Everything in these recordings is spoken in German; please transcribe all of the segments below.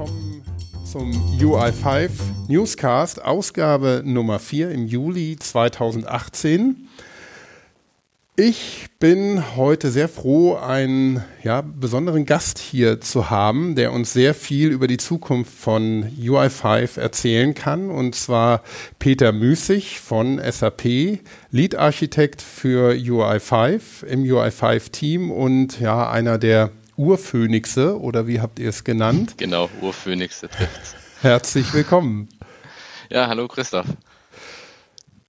willkommen zum UI5 Newscast, Ausgabe Nummer 4 im Juli 2018. Ich bin heute sehr froh, einen ja, besonderen Gast hier zu haben, der uns sehr viel über die Zukunft von UI5 erzählen kann. Und zwar Peter Müßig von SAP, Lead-Architekt für UI5 im UI5-Team und ja, einer der Urphönixe oder wie habt ihr es genannt? Genau, Urphönixe trifft Herzlich willkommen. Ja, hallo Christoph.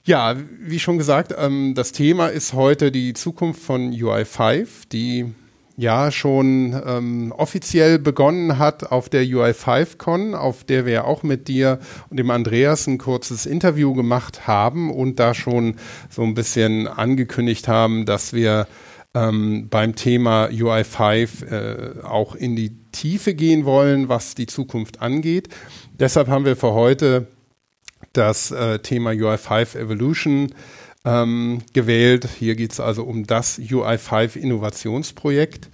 Ja, wie schon gesagt, ähm, das Thema ist heute die Zukunft von UI5, die ja schon ähm, offiziell begonnen hat auf der UI5Con, auf der wir auch mit dir und dem Andreas ein kurzes Interview gemacht haben und da schon so ein bisschen angekündigt haben, dass wir ähm, beim Thema UI5 äh, auch in die Tiefe gehen wollen, was die Zukunft angeht. Deshalb haben wir für heute das äh, Thema UI5 Evolution ähm, gewählt. Hier geht es also um das UI5 Innovationsprojekt.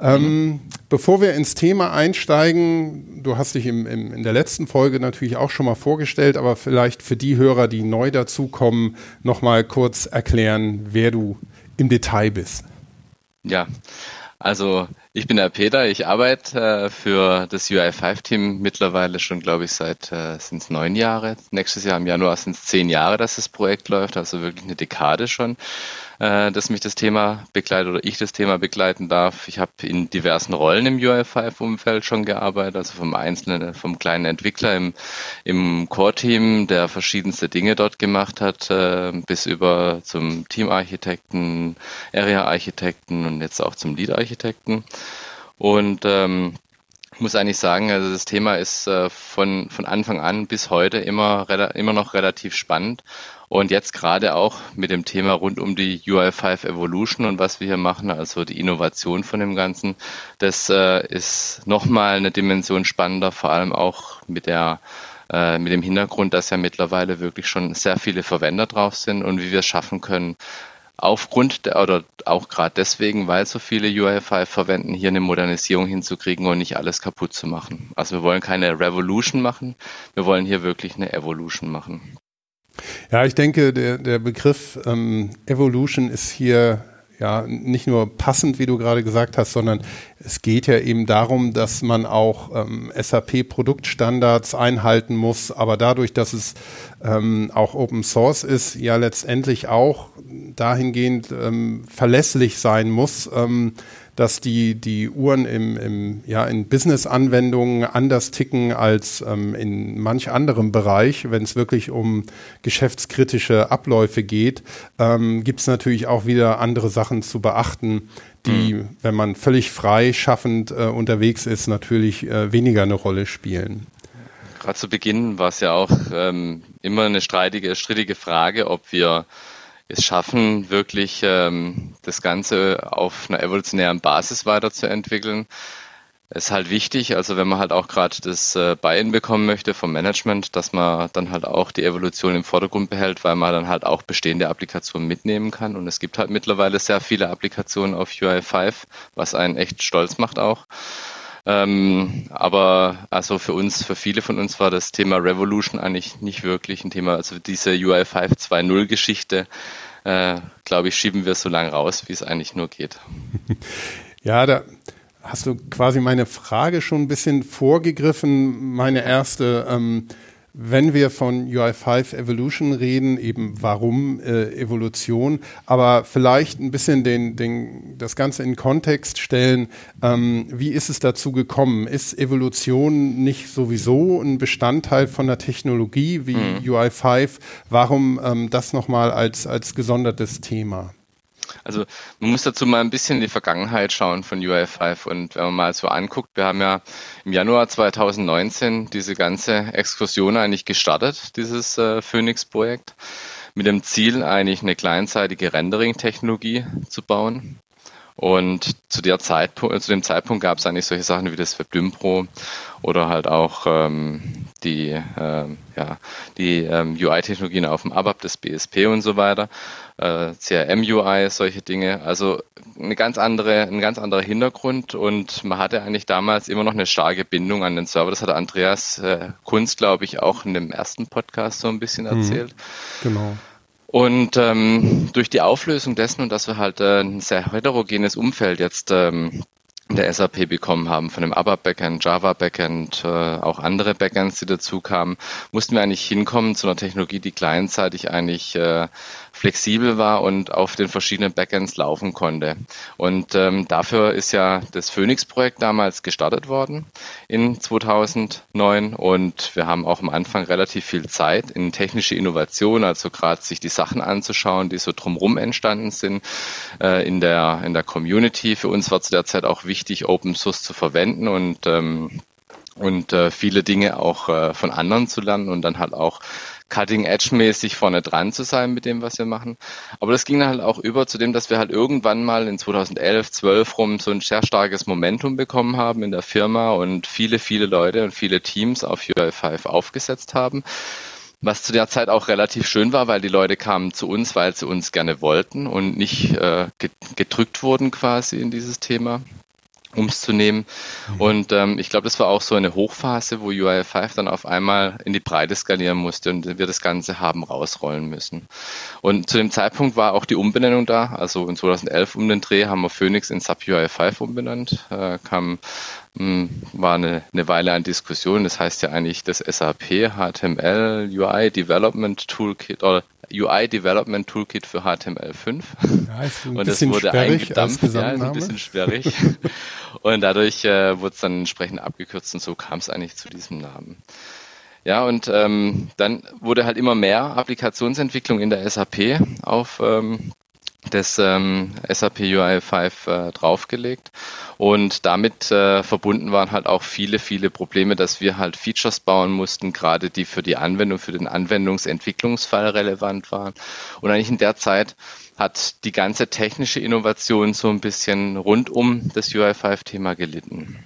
Ähm, bevor wir ins Thema einsteigen, du hast dich im, im, in der letzten Folge natürlich auch schon mal vorgestellt, aber vielleicht für die Hörer, die neu dazukommen, noch mal kurz erklären, wer du im Detail bist. Ja, also ich bin der Peter, ich arbeite äh, für das UI5-Team mittlerweile schon, glaube ich, seit äh, sind es neun Jahre. Nächstes Jahr im Januar sind es zehn Jahre, dass das Projekt läuft, also wirklich eine Dekade schon äh, dass mich das Thema begleitet oder ich das Thema begleiten darf. Ich habe in diversen Rollen im UI5-Umfeld schon gearbeitet, also vom einzelnen, vom kleinen Entwickler im, im Core-Team, der verschiedenste Dinge dort gemacht hat, äh, bis über zum Teamarchitekten, Area-Architekten und jetzt auch zum Lead-Architekten. Und ähm, ich muss eigentlich sagen, also das Thema ist äh, von, von Anfang an bis heute immer, immer noch relativ spannend und jetzt gerade auch mit dem Thema rund um die UI5 Evolution und was wir hier machen, also die Innovation von dem Ganzen, das äh, ist nochmal eine Dimension spannender, vor allem auch mit der äh, mit dem Hintergrund, dass ja mittlerweile wirklich schon sehr viele Verwender drauf sind und wie wir es schaffen können, aufgrund der, oder auch gerade deswegen, weil so viele UI5 verwenden, hier eine Modernisierung hinzukriegen und nicht alles kaputt zu machen. Also wir wollen keine Revolution machen, wir wollen hier wirklich eine Evolution machen. Ja, ich denke, der, der Begriff ähm, Evolution ist hier ja nicht nur passend, wie du gerade gesagt hast, sondern es geht ja eben darum, dass man auch ähm, SAP-Produktstandards einhalten muss, aber dadurch, dass es ähm, auch Open Source ist, ja letztendlich auch dahingehend ähm, verlässlich sein muss, ähm, dass die, die Uhren im, im, ja, in Business-Anwendungen anders ticken als ähm, in manch anderem Bereich. Wenn es wirklich um geschäftskritische Abläufe geht, ähm, gibt es natürlich auch wieder andere Sachen zu beachten, die, mhm. wenn man völlig frei schaffend äh, unterwegs ist, natürlich äh, weniger eine Rolle spielen. Gerade zu Beginn war es ja auch ähm, immer eine streitige, strittige Frage, ob wir es schaffen, wirklich ähm, das Ganze auf einer evolutionären Basis weiterzuentwickeln. Ist halt wichtig, also wenn man halt auch gerade das äh, Buy-in bekommen möchte vom Management, dass man dann halt auch die Evolution im Vordergrund behält, weil man dann halt auch bestehende Applikationen mitnehmen kann. Und es gibt halt mittlerweile sehr viele Applikationen auf UI5, was einen echt stolz macht auch. Ähm, aber also für uns, für viele von uns war das Thema Revolution eigentlich nicht wirklich ein Thema. Also diese UI5 2.0 Geschichte, äh, glaube ich, schieben wir so lange raus, wie es eigentlich nur geht. Ja, da hast du quasi meine Frage schon ein bisschen vorgegriffen. Meine erste, ähm, wenn wir von UI5 Evolution reden, eben warum äh, Evolution, aber vielleicht ein bisschen den, den, das Ganze in Kontext stellen. Ähm, wie ist es dazu gekommen? Ist Evolution nicht sowieso ein Bestandteil von der Technologie wie mhm. UI5? Warum ähm, das nochmal als, als gesondertes Thema? Also man muss dazu mal ein bisschen in die Vergangenheit schauen von UI5 und wenn man mal so anguckt, wir haben ja im Januar 2019 diese ganze Exkursion eigentlich gestartet, dieses äh, Phoenix-Projekt, mit dem Ziel eigentlich eine kleinzeitige Rendering-Technologie zu bauen. Und zu, der Zeitpunkt, zu dem Zeitpunkt gab es eigentlich solche Sachen wie das WebDym Pro oder halt auch ähm, die, ähm, ja, die ähm, UI-Technologien auf dem ABAP, das BSP und so weiter, äh, CRM-UI, solche Dinge. Also eine ganz andere, ein ganz anderer Hintergrund und man hatte eigentlich damals immer noch eine starke Bindung an den Server. Das hat Andreas äh, Kunz, glaube ich, auch in dem ersten Podcast so ein bisschen mhm. erzählt. Genau. Und ähm, durch die Auflösung dessen und dass wir halt äh, ein sehr heterogenes Umfeld jetzt ähm, der SAP bekommen haben, von dem ABAP Backend, Java Backend, äh, auch andere Backends, die dazu kamen, mussten wir eigentlich hinkommen zu einer Technologie, die kleinzeitig eigentlich äh, flexibel war und auf den verschiedenen Backends laufen konnte. Und ähm, dafür ist ja das Phoenix-Projekt damals gestartet worden in 2009 und wir haben auch am Anfang relativ viel Zeit in technische Innovation, also gerade sich die Sachen anzuschauen, die so drumherum entstanden sind äh, in der in der Community. Für uns war zu der Zeit auch wichtig, Open Source zu verwenden und ähm, und äh, viele Dinge auch äh, von anderen zu lernen und dann halt auch Cutting-Edge-mäßig vorne dran zu sein mit dem, was wir machen. Aber das ging dann halt auch über zu dem, dass wir halt irgendwann mal in 2011, 12 rum so ein sehr starkes Momentum bekommen haben in der Firma und viele, viele Leute und viele Teams auf UI5 aufgesetzt haben. Was zu der Zeit auch relativ schön war, weil die Leute kamen zu uns, weil sie uns gerne wollten und nicht äh, gedrückt wurden quasi in dieses Thema um es zu nehmen. Mhm. Und ähm, ich glaube, das war auch so eine Hochphase, wo UI5 dann auf einmal in die Breite skalieren musste und wir das Ganze haben rausrollen müssen. Und zu dem Zeitpunkt war auch die Umbenennung da. Also in 2011 um den Dreh haben wir Phoenix in Sub UI5 umbenannt. Äh, kam hm, war eine, eine Weile an Diskussion. Das heißt ja eigentlich das SAP HTML UI Development Toolkit oder UI Development Toolkit für HTML5. Ja, ist ein und das wurde eingedampft. Ja, ist ein bisschen sperrig. und dadurch äh, wurde es dann entsprechend abgekürzt und so kam es eigentlich zu diesem Namen. Ja, und ähm, dann wurde halt immer mehr Applikationsentwicklung in der SAP auf ähm, das ähm, SAP UI5 äh, draufgelegt. Und damit äh, verbunden waren halt auch viele, viele Probleme, dass wir halt Features bauen mussten, gerade die für die Anwendung, für den Anwendungsentwicklungsfall relevant waren. Und eigentlich in der Zeit hat die ganze technische Innovation so ein bisschen rund um das UI5-Thema gelitten.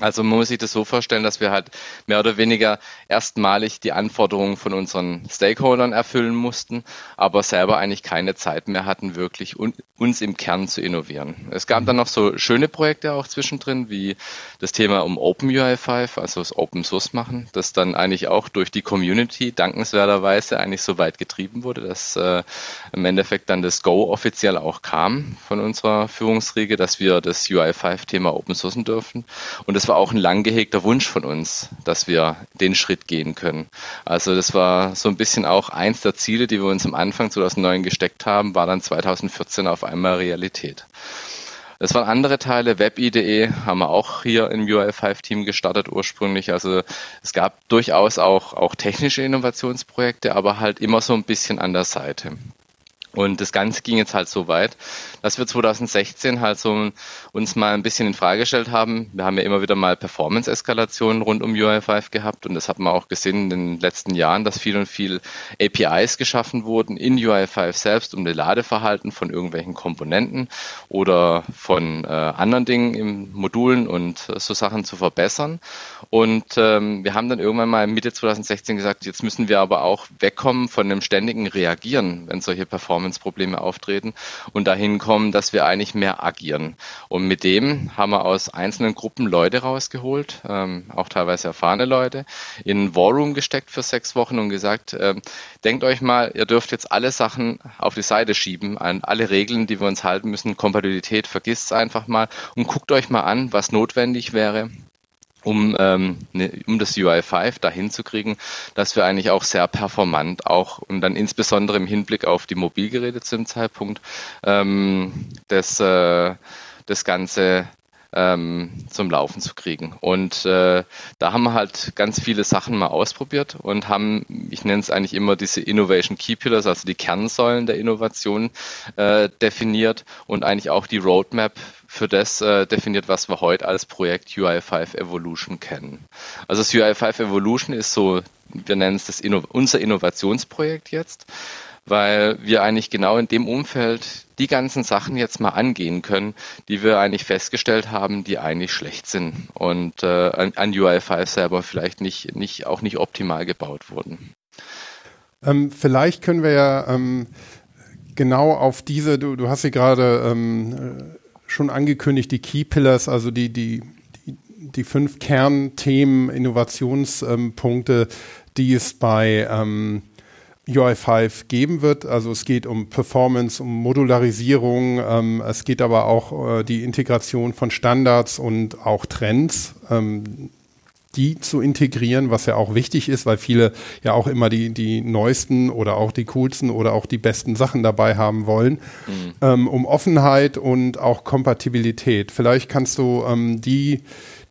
Also man muss sich das so vorstellen, dass wir halt mehr oder weniger erstmalig die Anforderungen von unseren Stakeholdern erfüllen mussten, aber selber eigentlich keine Zeit mehr hatten, wirklich uns im Kern zu innovieren. Es gab dann noch so schöne Projekte auch zwischendrin, wie das Thema um OpenUI5, also das Open Source machen, das dann eigentlich auch durch die Community dankenswerterweise eigentlich so weit getrieben wurde, dass äh, im Endeffekt dann das Go offiziell auch kam von unserer Führungsriege, dass wir das UI5-Thema open sourcen dürfen. Und das war auch ein lang gehegter Wunsch von uns, dass wir den Schritt gehen können. Also das war so ein bisschen auch eins der Ziele, die wir uns am Anfang 2009 gesteckt haben, war dann 2014 auf einmal Realität. Das waren andere Teile. Web.ide haben wir auch hier im UI5-Team gestartet ursprünglich. Also es gab durchaus auch, auch technische Innovationsprojekte, aber halt immer so ein bisschen an der Seite. Und das Ganze ging jetzt halt so weit, dass wir 2016 halt so uns mal ein bisschen in Frage gestellt haben. Wir haben ja immer wieder mal Performance-Eskalationen rund um UI5 gehabt und das hat man auch gesehen in den letzten Jahren, dass viel und viel APIs geschaffen wurden in UI5 selbst, um das Ladeverhalten von irgendwelchen Komponenten oder von äh, anderen Dingen im Modulen und äh, so Sachen zu verbessern. Und ähm, wir haben dann irgendwann mal Mitte 2016 gesagt, jetzt müssen wir aber auch wegkommen von dem ständigen Reagieren, wenn solche Performance-Probleme auftreten und dahin kommen, dass wir eigentlich mehr agieren. Und mit dem haben wir aus einzelnen Gruppen Leute rausgeholt, ähm, auch teilweise erfahrene Leute, in ein Warroom gesteckt für sechs Wochen und gesagt, ähm, denkt euch mal, ihr dürft jetzt alle Sachen auf die Seite schieben, an alle Regeln, die wir uns halten müssen, Kompatibilität, vergisst es einfach mal und guckt euch mal an, was notwendig wäre, um, ähm, ne, um das UI5 dahin zu kriegen, dass wir eigentlich auch sehr performant auch und dann insbesondere im Hinblick auf die Mobilgeräte zu dem Zeitpunkt ähm, das, äh, das Ganze ähm, zum Laufen zu kriegen. Und äh, da haben wir halt ganz viele Sachen mal ausprobiert und haben, ich nenne es eigentlich immer diese Innovation Key Pillars, also die Kernsäulen der Innovation äh, definiert und eigentlich auch die Roadmap für das äh, definiert, was wir heute als Projekt UI5 Evolution kennen. Also das UI5 Evolution ist so, wir nennen es das Inno unser Innovationsprojekt jetzt weil wir eigentlich genau in dem Umfeld die ganzen Sachen jetzt mal angehen können, die wir eigentlich festgestellt haben, die eigentlich schlecht sind und äh, an, an UI5 selber vielleicht nicht, nicht, auch nicht optimal gebaut wurden. Ähm, vielleicht können wir ja ähm, genau auf diese, du, du hast sie gerade ähm, äh, schon angekündigt, die Key Pillars, also die, die, die, die fünf Kernthemen, Innovationspunkte, die es bei ähm, UI5 geben wird. Also es geht um Performance, um Modularisierung, ähm, es geht aber auch äh, die Integration von Standards und auch Trends. Ähm, die zu integrieren, was ja auch wichtig ist, weil viele ja auch immer die, die neuesten oder auch die coolsten oder auch die besten Sachen dabei haben wollen, mhm. ähm, um Offenheit und auch Kompatibilität. Vielleicht kannst du ähm, die,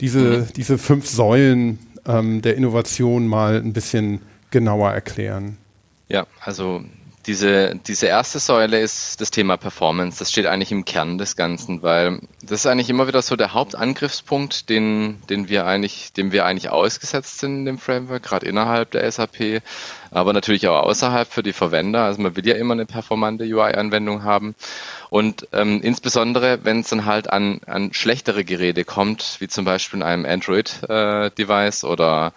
diese, mhm. diese fünf Säulen ähm, der Innovation mal ein bisschen genauer erklären. Ja, also diese, diese erste Säule ist das Thema Performance. Das steht eigentlich im Kern des Ganzen, weil das ist eigentlich immer wieder so der Hauptangriffspunkt, den, den wir eigentlich, dem wir eigentlich ausgesetzt sind in dem Framework, gerade innerhalb der SAP, aber natürlich auch außerhalb für die Verwender. Also man will ja immer eine performante UI-Anwendung haben. Und ähm, insbesondere, wenn es dann halt an, an schlechtere Geräte kommt, wie zum Beispiel in einem Android-Device äh, oder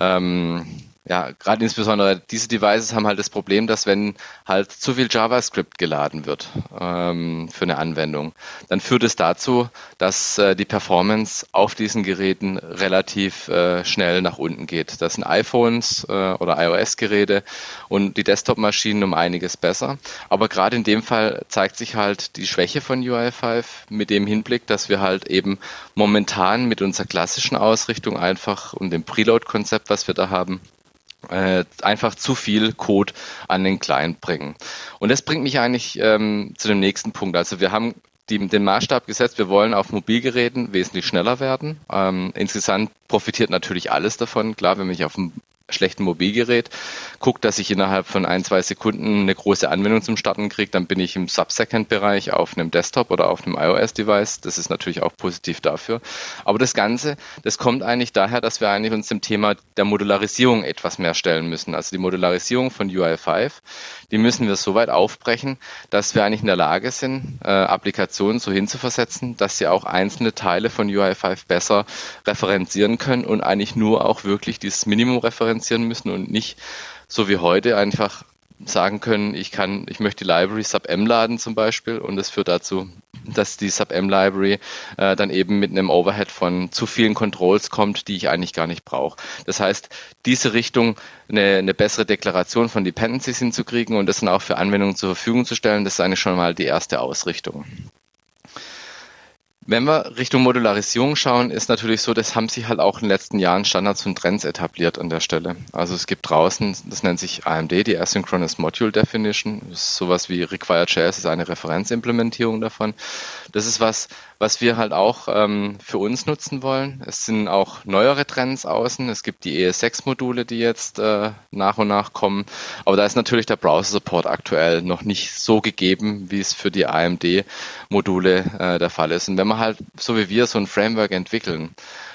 ähm, ja, gerade insbesondere diese Devices haben halt das Problem, dass wenn halt zu viel JavaScript geladen wird ähm, für eine Anwendung, dann führt es dazu, dass äh, die Performance auf diesen Geräten relativ äh, schnell nach unten geht. Das sind iPhones äh, oder iOS-Geräte und die Desktop-Maschinen um einiges besser. Aber gerade in dem Fall zeigt sich halt die Schwäche von UI5 mit dem Hinblick, dass wir halt eben momentan mit unserer klassischen Ausrichtung einfach und dem Preload-Konzept, was wir da haben, äh, einfach zu viel Code an den Client bringen. Und das bringt mich eigentlich ähm, zu dem nächsten Punkt. Also wir haben die, den Maßstab gesetzt, wir wollen auf Mobilgeräten wesentlich schneller werden. Ähm, insgesamt profitiert natürlich alles davon. Klar, wenn ich auf dem schlechten Mobilgerät, gucke, dass ich innerhalb von ein, zwei Sekunden eine große Anwendung zum Starten kriege, dann bin ich im Sub-Second-Bereich auf einem Desktop oder auf einem iOS-Device. Das ist natürlich auch positiv dafür. Aber das Ganze, das kommt eigentlich daher, dass wir eigentlich uns dem Thema der Modularisierung etwas mehr stellen müssen. Also die Modularisierung von UI5, die müssen wir so weit aufbrechen, dass wir eigentlich in der Lage sind, äh, Applikationen so hinzuversetzen, dass sie auch einzelne Teile von UI5 besser referenzieren können und eigentlich nur auch wirklich dieses Minimum referenzieren müssen und nicht so wie heute einfach sagen können, ich kann, ich möchte die Library Sub-M laden zum Beispiel und es führt dazu, dass die Sub-M-Library äh, dann eben mit einem Overhead von zu vielen Controls kommt, die ich eigentlich gar nicht brauche. Das heißt, diese Richtung, eine, eine bessere Deklaration von Dependencies hinzukriegen und das dann auch für Anwendungen zur Verfügung zu stellen, das ist eigentlich schon mal die erste Ausrichtung. Wenn wir Richtung Modularisierung schauen, ist natürlich so, das haben sich halt auch in den letzten Jahren Standards und Trends etabliert an der Stelle. Also es gibt draußen, das nennt sich AMD, die Asynchronous Module Definition. Das ist sowas wie Require.js ist eine Referenzimplementierung davon. Das ist was, was wir halt auch ähm, für uns nutzen wollen. Es sind auch neuere Trends außen. Es gibt die ES6-Module, die jetzt äh, nach und nach kommen. Aber da ist natürlich der Browser-Support aktuell noch nicht so gegeben, wie es für die AMD-Module äh, der Fall ist. Und wenn man halt, so wie wir, so ein Framework entwickeln,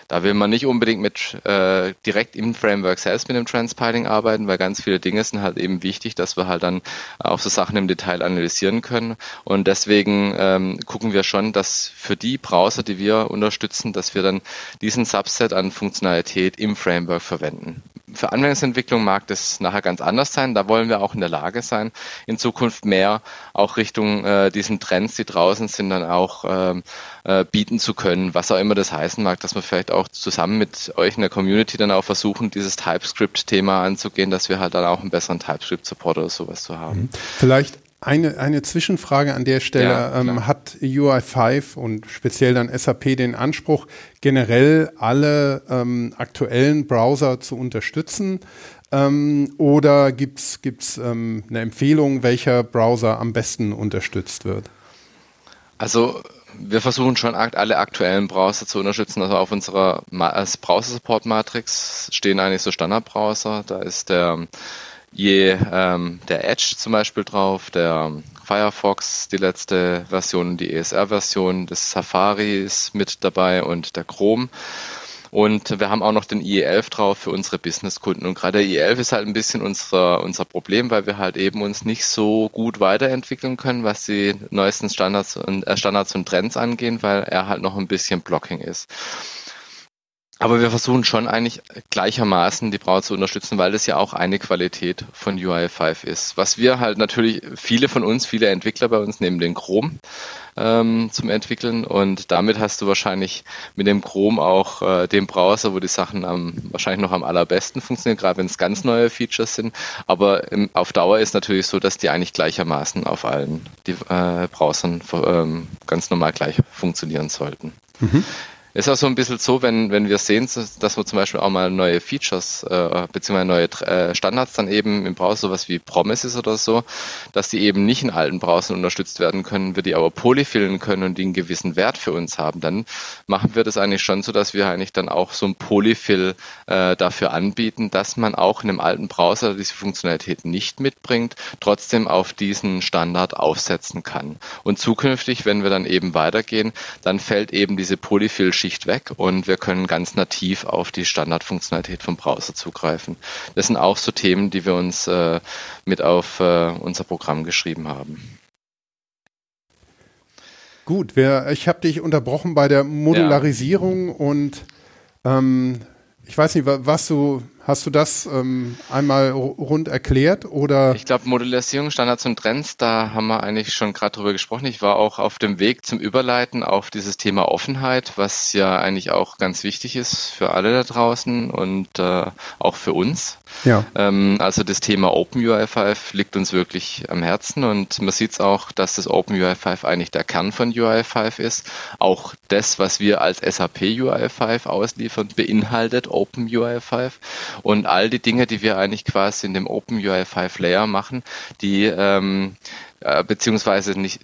da will man nicht unbedingt mit äh, direkt im Framework selbst mit dem Transpiling arbeiten, weil ganz viele Dinge sind halt eben wichtig, dass wir halt dann auch so Sachen im Detail analysieren können. Und deswegen ähm, gucken wir schon, dass für die Browser, die wir unterstützen, dass wir dann diesen Subset an Funktionalität im Framework verwenden für Anwendungsentwicklung mag das nachher ganz anders sein. Da wollen wir auch in der Lage sein, in Zukunft mehr auch Richtung äh, diesen Trends, die draußen sind, dann auch ähm, äh, bieten zu können, was auch immer das heißen mag, dass wir vielleicht auch zusammen mit euch in der Community dann auch versuchen, dieses TypeScript-Thema anzugehen, dass wir halt dann auch einen besseren TypeScript-Support oder sowas zu haben. Mhm. Vielleicht eine, eine Zwischenfrage an der Stelle. Ja, ähm, hat UI5 und speziell dann SAP den Anspruch, generell alle ähm, aktuellen Browser zu unterstützen? Ähm, oder gibt es ähm, eine Empfehlung, welcher Browser am besten unterstützt wird? Also wir versuchen schon alle aktuellen Browser zu unterstützen. Also auf unserer Browser-Support-Matrix stehen eigentlich so Standardbrowser. Da ist der je ähm, der Edge zum Beispiel drauf, der Firefox, die letzte Version, die ESR-Version, das Safari ist mit dabei und der Chrome. Und wir haben auch noch den IE11 drauf für unsere Businesskunden. Und gerade der IE11 ist halt ein bisschen unser, unser Problem, weil wir halt eben uns nicht so gut weiterentwickeln können, was die neuesten Standards und, äh, Standards und Trends angehen, weil er halt noch ein bisschen Blocking ist. Aber wir versuchen schon eigentlich gleichermaßen die Braut zu unterstützen, weil das ja auch eine Qualität von UI5 ist. Was wir halt natürlich, viele von uns, viele Entwickler bei uns nehmen den Chrome ähm, zum Entwickeln und damit hast du wahrscheinlich mit dem Chrome auch äh, den Browser, wo die Sachen am, wahrscheinlich noch am allerbesten funktionieren, gerade wenn es ganz neue Features sind. Aber im, auf Dauer ist natürlich so, dass die eigentlich gleichermaßen auf allen die, äh, Browsern ähm, ganz normal gleich funktionieren sollten. Mhm. Ist auch so ein bisschen so, wenn, wenn wir sehen, dass wir zum Beispiel auch mal neue Features äh, beziehungsweise neue äh, Standards dann eben im Browser, sowas wie Promises oder so, dass die eben nicht in alten Browsern unterstützt werden können, wir die aber polyfillen können und die einen gewissen Wert für uns haben, dann machen wir das eigentlich schon so, dass wir eigentlich dann auch so ein Polyfill äh, dafür anbieten, dass man auch in einem alten Browser diese Funktionalität nicht mitbringt, trotzdem auf diesen Standard aufsetzen kann. Und zukünftig, wenn wir dann eben weitergehen, dann fällt eben diese Polyfill Schicht weg und wir können ganz nativ auf die Standardfunktionalität vom Browser zugreifen. Das sind auch so Themen, die wir uns äh, mit auf äh, unser Programm geschrieben haben. Gut, wer, ich habe dich unterbrochen bei der Modularisierung ja. und ähm, ich weiß nicht, was du Hast du das ähm, einmal rund erklärt oder? Ich glaube, Modellisierung, Standards und Trends, da haben wir eigentlich schon gerade drüber gesprochen. Ich war auch auf dem Weg zum Überleiten auf dieses Thema Offenheit, was ja eigentlich auch ganz wichtig ist für alle da draußen und äh, auch für uns. Ja. Ähm, also das Thema OpenUI5 liegt uns wirklich am Herzen und man sieht es auch, dass das OpenUI5 eigentlich der Kern von UI5 ist. Auch das, was wir als SAP UI5 ausliefern, beinhaltet OpenUI5 und all die Dinge, die wir eigentlich quasi in dem OpenUI 5 Layer machen, die ähm, äh, beziehungsweise nicht,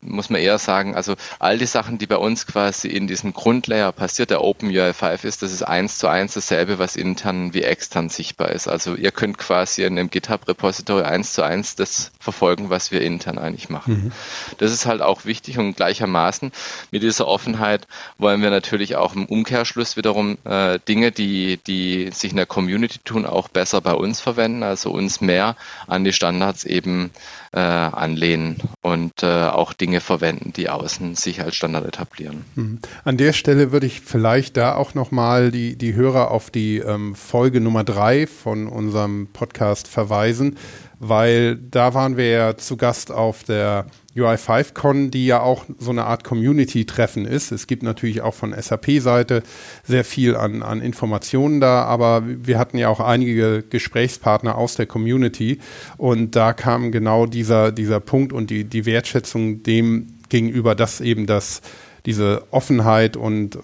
muss man eher sagen, also all die Sachen, die bei uns quasi in diesem Grundlayer passiert, der OpenUI 5 ist, das ist eins zu eins dasselbe, was intern wie extern sichtbar ist. Also ihr könnt quasi in einem GitHub-Repository eins zu eins das verfolgen, was wir intern eigentlich machen. Mhm. Das ist halt auch wichtig und gleichermaßen mit dieser Offenheit wollen wir natürlich auch im Umkehrschluss wiederum äh, Dinge, die, die sich in der Community tun, auch besser bei uns verwenden, also uns mehr an die Standards eben äh, anlehnen und äh, auch Dinge verwenden, die außen sich als Standard etablieren. Mhm. An der Stelle würde ich vielleicht da auch nochmal die, die Hörer auf die ähm, Folge Nummer drei von unserem Podcast verweisen, weil da waren wir ja zu Gast auf der UI5Con, die ja auch so eine Art Community-Treffen ist. Es gibt natürlich auch von SAP-Seite sehr viel an, an Informationen da, aber wir hatten ja auch einige Gesprächspartner aus der Community und da kam genau dieser, dieser Punkt und die, die Wertschätzung dem gegenüber, dass eben das, diese Offenheit und äh,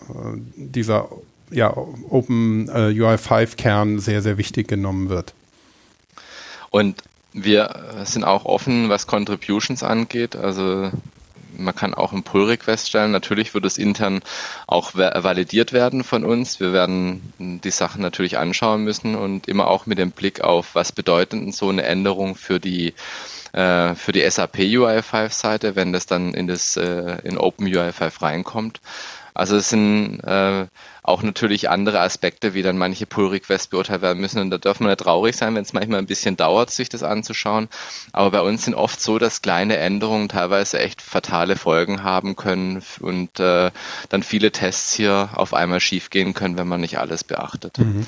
dieser ja, Open äh, UI5-Kern sehr, sehr wichtig genommen wird. Und wir sind auch offen, was Contributions angeht. Also man kann auch einen Pull-Request stellen. Natürlich wird es intern auch validiert werden von uns. Wir werden die Sachen natürlich anschauen müssen und immer auch mit dem Blick auf, was bedeutet so eine Änderung für die äh, für die SAP UI5 Seite, wenn das dann in das äh, in Open UI5 reinkommt. Also es sind äh, auch natürlich andere Aspekte, wie dann manche Pull-Requests beurteilt werden müssen. Und da dürfen wir nicht traurig sein, wenn es manchmal ein bisschen dauert, sich das anzuschauen. Aber bei uns sind oft so, dass kleine Änderungen teilweise echt fatale Folgen haben können und äh, dann viele Tests hier auf einmal schiefgehen können, wenn man nicht alles beachtet. Mhm.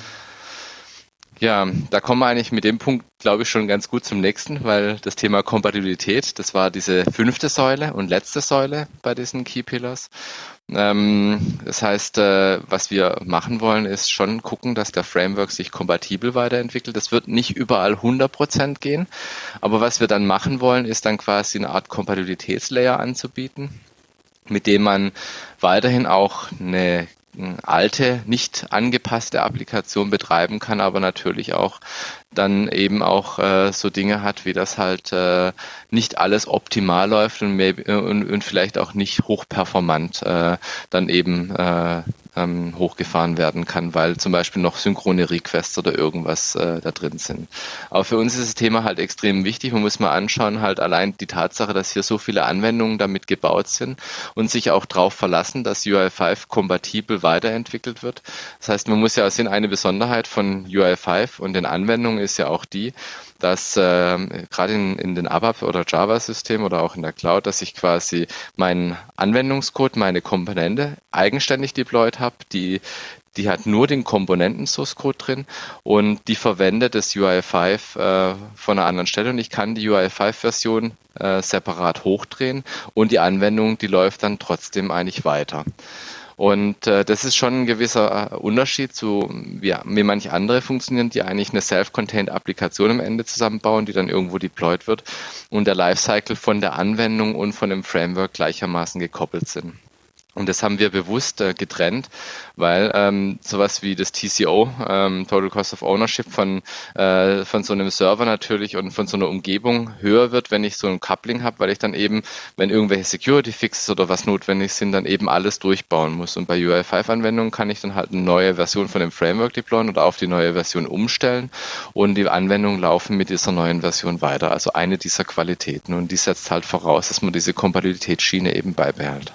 Ja, da kommen wir eigentlich mit dem Punkt, glaube ich, schon ganz gut zum nächsten, weil das Thema Kompatibilität, das war diese fünfte Säule und letzte Säule bei diesen Key Pillars. Ähm, das heißt, äh, was wir machen wollen, ist schon gucken, dass der Framework sich kompatibel weiterentwickelt. Das wird nicht überall 100% gehen, aber was wir dann machen wollen, ist dann quasi eine Art Kompatibilitätslayer anzubieten, mit dem man weiterhin auch eine alte, nicht angepasste Applikation betreiben kann, aber natürlich auch dann eben auch äh, so Dinge hat, wie das halt äh, nicht alles optimal läuft und, maybe, und, und vielleicht auch nicht hochperformant äh, dann eben äh, ähm, hochgefahren werden kann, weil zum Beispiel noch synchrone Requests oder irgendwas äh, da drin sind. Aber für uns ist das Thema halt extrem wichtig. Man muss mal anschauen, halt allein die Tatsache, dass hier so viele Anwendungen damit gebaut sind und sich auch darauf verlassen, dass UI5 kompatibel weiterentwickelt wird. Das heißt, man muss ja sehen, eine Besonderheit von UI5 und den Anwendungen ist ja auch die, dass äh, gerade in, in den ABAP oder Java-Systemen oder auch in der Cloud, dass ich quasi meinen Anwendungscode, meine Komponente eigenständig deployed habe, die die hat nur den Komponenten-Source-Code drin und die verwendet das UI5 äh, von einer anderen Stelle und ich kann die UI5-Version äh, separat hochdrehen und die Anwendung, die läuft dann trotzdem eigentlich weiter. Und äh, das ist schon ein gewisser äh, Unterschied zu, wie, wie manche andere funktionieren, die eigentlich eine self-contained Applikation am Ende zusammenbauen, die dann irgendwo deployed wird und der Lifecycle von der Anwendung und von dem Framework gleichermaßen gekoppelt sind. Und das haben wir bewusst äh, getrennt, weil ähm, sowas wie das TCO, ähm, Total Cost of Ownership von, äh, von so einem Server natürlich und von so einer Umgebung höher wird, wenn ich so ein Coupling habe, weil ich dann eben, wenn irgendwelche Security Fixes oder was notwendig sind, dann eben alles durchbauen muss. Und bei UI5-Anwendungen kann ich dann halt eine neue Version von dem Framework deployen oder auf die neue Version umstellen und die Anwendungen laufen mit dieser neuen Version weiter. Also eine dieser Qualitäten. Und die setzt halt voraus, dass man diese Kompatibilitätsschiene eben beibehält.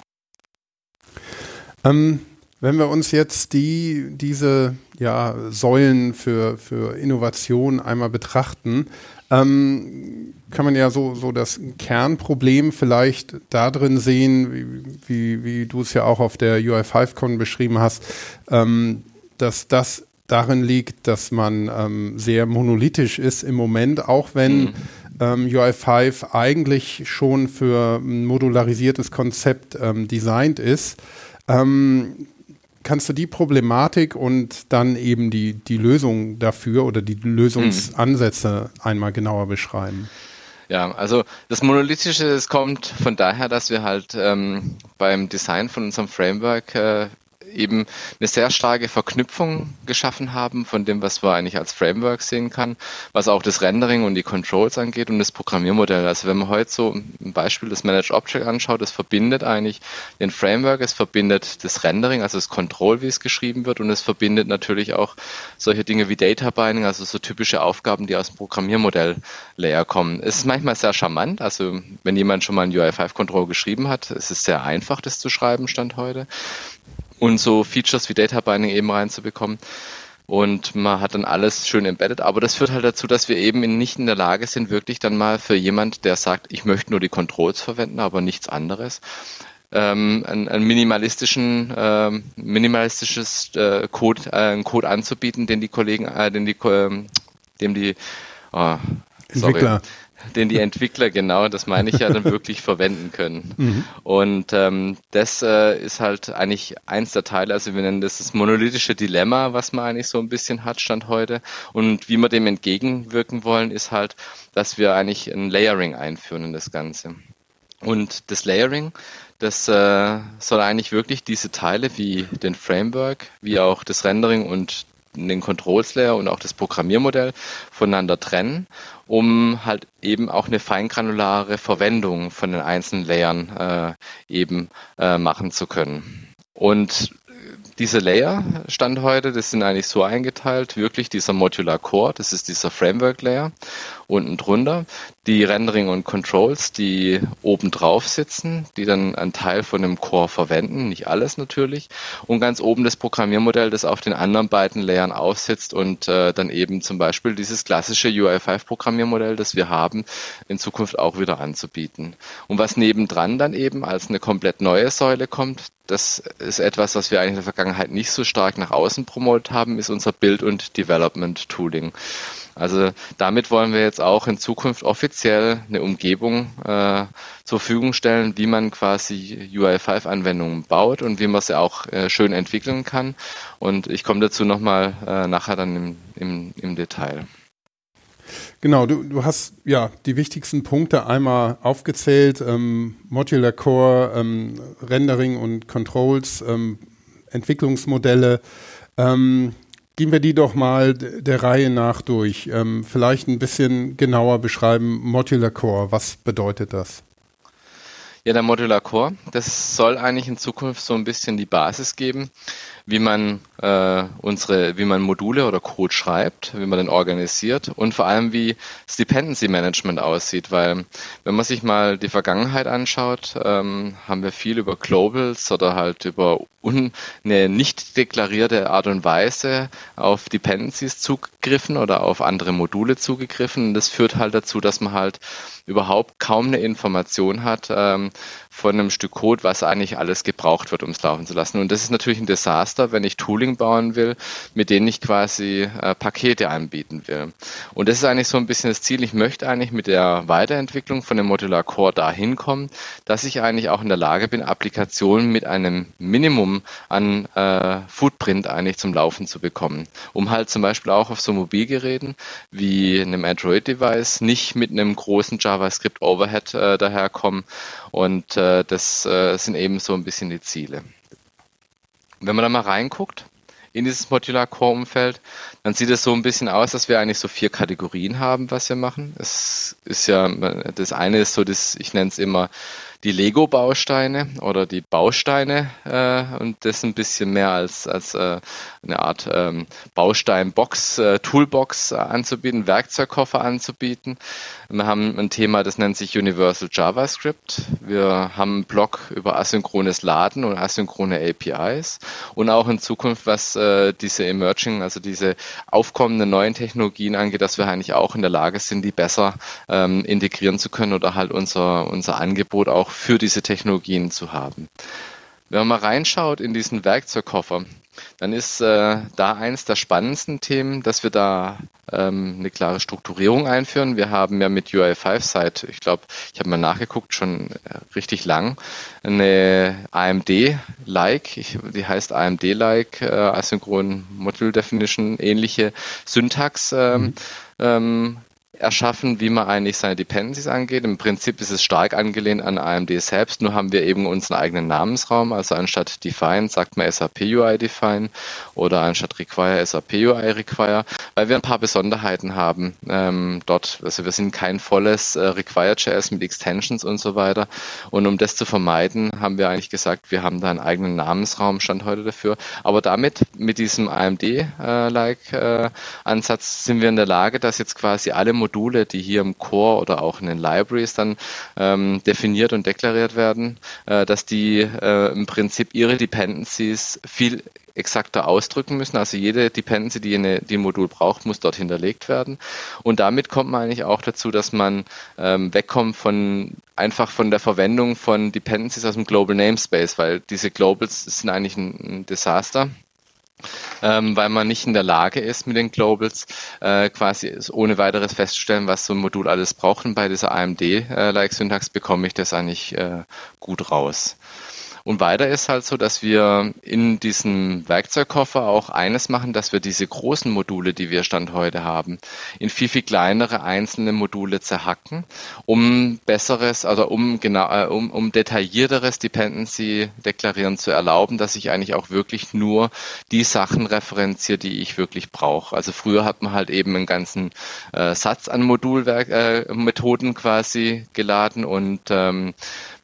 Ähm, wenn wir uns jetzt die, diese ja, Säulen für, für Innovation einmal betrachten, ähm, kann man ja so, so das Kernproblem vielleicht da drin sehen, wie, wie, wie du es ja auch auf der UI5Con beschrieben hast, ähm, dass das darin liegt, dass man ähm, sehr monolithisch ist im Moment, auch wenn mhm. ähm, UI5 eigentlich schon für ein modularisiertes Konzept ähm, designt ist. Ähm, kannst du die Problematik und dann eben die, die Lösung dafür oder die Lösungsansätze mhm. einmal genauer beschreiben? Ja, also das Monolithische, das kommt von daher, dass wir halt ähm, beim Design von unserem Framework äh, eben eine sehr starke Verknüpfung geschaffen haben von dem, was man eigentlich als Framework sehen kann, was auch das Rendering und die Controls angeht und das Programmiermodell. Also wenn man heute so ein Beispiel das Manage Object anschaut, das verbindet eigentlich den Framework, es verbindet das Rendering, also das Control, wie es geschrieben wird und es verbindet natürlich auch solche Dinge wie Data Binding, also so typische Aufgaben, die aus dem Programmiermodell Layer kommen. Es ist manchmal sehr charmant, also wenn jemand schon mal ein UI5 Control geschrieben hat, es ist sehr einfach, das zu schreiben, Stand heute und so Features wie Data Binding eben reinzubekommen. Und man hat dann alles schön embedded. Aber das führt halt dazu, dass wir eben nicht in der Lage sind, wirklich dann mal für jemand, der sagt, ich möchte nur die Controls verwenden, aber nichts anderes, ähm, einen, einen minimalistischen, ähm, minimalistisches äh, Code, äh, einen Code anzubieten, den die Kollegen, äh, den die, äh, dem die oh, Entwickler. Den die Entwickler genau, das meine ich ja, dann wirklich verwenden können. Mhm. Und ähm, das äh, ist halt eigentlich eins der Teile, also wir nennen das das monolithische Dilemma, was man eigentlich so ein bisschen hat, Stand heute. Und wie wir dem entgegenwirken wollen, ist halt, dass wir eigentlich ein Layering einführen in das Ganze. Und das Layering, das äh, soll eigentlich wirklich diese Teile wie den Framework, wie auch das Rendering und den Controls Layer und auch das Programmiermodell voneinander trennen um halt eben auch eine feingranulare Verwendung von den einzelnen Layern äh, eben äh, machen zu können. Und diese Layer Stand heute, das sind eigentlich so eingeteilt, wirklich dieser Modular Core, das ist dieser Framework Layer unten drunter, die Rendering und Controls, die oben drauf sitzen, die dann einen Teil von dem Core verwenden, nicht alles natürlich, und ganz oben das Programmiermodell, das auf den anderen beiden Layern aufsitzt und äh, dann eben zum Beispiel dieses klassische UI5 Programmiermodell, das wir haben, in Zukunft auch wieder anzubieten. Und was nebendran dann eben als eine komplett neue Säule kommt, das ist etwas, was wir eigentlich in der Vergangenheit nicht so stark nach außen promotet haben, ist unser Build- und Development-Tooling. Also damit wollen wir jetzt auch in Zukunft offiziell eine Umgebung äh, zur Verfügung stellen, wie man quasi UI5-Anwendungen baut und wie man sie auch äh, schön entwickeln kann. Und ich komme dazu nochmal äh, nachher dann im, im, im Detail. Genau, du, du hast ja die wichtigsten Punkte einmal aufgezählt. Ähm, Modular Core, ähm, Rendering und Controls, ähm, Entwicklungsmodelle. Gehen wir die doch mal der Reihe nach durch. Ähm, vielleicht ein bisschen genauer beschreiben. Modular Core, was bedeutet das? Ja, der Modular Core, das soll eigentlich in Zukunft so ein bisschen die Basis geben, wie man äh, unsere, wie man Module oder Code schreibt, wie man den organisiert und vor allem wie das Dependency Management aussieht, weil wenn man sich mal die Vergangenheit anschaut, ähm, haben wir viel über Globals oder halt über un, eine nicht deklarierte Art und Weise auf Dependencies zugegriffen oder auf andere Module zugegriffen. Das führt halt dazu, dass man halt überhaupt kaum eine Information hat ähm, von einem Stück Code, was eigentlich alles gebraucht wird, um es laufen zu lassen. Und das ist natürlich ein Desaster, wenn ich Tooling bauen will, mit denen ich quasi äh, Pakete anbieten will. Und das ist eigentlich so ein bisschen das Ziel. Ich möchte eigentlich mit der Weiterentwicklung von dem Modular Core dahin kommen, dass ich eigentlich auch in der Lage bin, Applikationen mit einem Minimum an äh, Footprint eigentlich zum Laufen zu bekommen. Um halt zum Beispiel auch auf so Mobilgeräten wie einem Android-Device nicht mit einem großen JavaScript Overhead äh, daherkommen. Und äh, das äh, sind eben so ein bisschen die Ziele. Wenn man da mal reinguckt in dieses Modular Core Umfeld, dann sieht es so ein bisschen aus, dass wir eigentlich so vier Kategorien haben, was wir machen. Es ist ja, das eine ist so das, ich nenne es immer die Lego-Bausteine oder die Bausteine äh, und das ein bisschen mehr als, als äh, eine Art ähm, Baustein-Box, äh, Toolbox anzubieten, Werkzeugkoffer anzubieten. Wir haben ein Thema, das nennt sich Universal JavaScript. Wir haben einen Blog über asynchrones Laden und asynchrone APIs und auch in Zukunft, was äh, diese Emerging, also diese aufkommenden neuen Technologien angeht, dass wir eigentlich auch in der Lage sind, die besser ähm, integrieren zu können oder halt unser, unser Angebot auch auch für diese Technologien zu haben. Wenn man mal reinschaut in diesen Werkzeugkoffer, dann ist äh, da eines der spannendsten Themen, dass wir da ähm, eine klare Strukturierung einführen. Wir haben ja mit UI5 seit, ich glaube, ich habe mal nachgeguckt, schon äh, richtig lang, eine AMD-like, die heißt AMD-like, äh, Asynchron Module Definition, ähnliche Syntax ähm, mhm. ähm, erschaffen, wie man eigentlich seine Dependencies angeht. Im Prinzip ist es stark angelehnt an AMD selbst, nur haben wir eben unseren eigenen Namensraum. Also anstatt Define sagt man SAP UI Define oder anstatt Require SAP UI Require, weil wir ein paar Besonderheiten haben ähm, dort. Also wir sind kein volles äh, Require.js mit Extensions und so weiter. Und um das zu vermeiden, haben wir eigentlich gesagt, wir haben da einen eigenen Namensraum, stand heute dafür. Aber damit, mit diesem AMD-like äh, äh, Ansatz, sind wir in der Lage, dass jetzt quasi alle Module Module, die hier im Core oder auch in den Libraries dann ähm, definiert und deklariert werden, äh, dass die äh, im Prinzip ihre Dependencies viel exakter ausdrücken müssen. Also jede Dependency, die, eine, die ein Modul braucht, muss dort hinterlegt werden. Und damit kommt man eigentlich auch dazu, dass man ähm, wegkommt von einfach von der Verwendung von Dependencies aus dem Global Namespace, weil diese Globals sind eigentlich ein, ein Desaster ähm, weil man nicht in der Lage ist, mit den Globals äh, quasi ohne weiteres festzustellen, was so ein Modul alles braucht. Und bei dieser AMD-like-Syntax äh, bekomme ich das eigentlich äh, gut raus. Und weiter ist halt so, dass wir in diesem Werkzeugkoffer auch eines machen, dass wir diese großen Module, die wir Stand heute haben, in viel, viel kleinere einzelne Module zerhacken, um besseres, also um genau, um, um detaillierteres Dependency deklarieren zu erlauben, dass ich eigentlich auch wirklich nur die Sachen referenziere, die ich wirklich brauche. Also früher hat man halt eben einen ganzen äh, Satz an Modulmethoden äh, quasi geladen und ähm,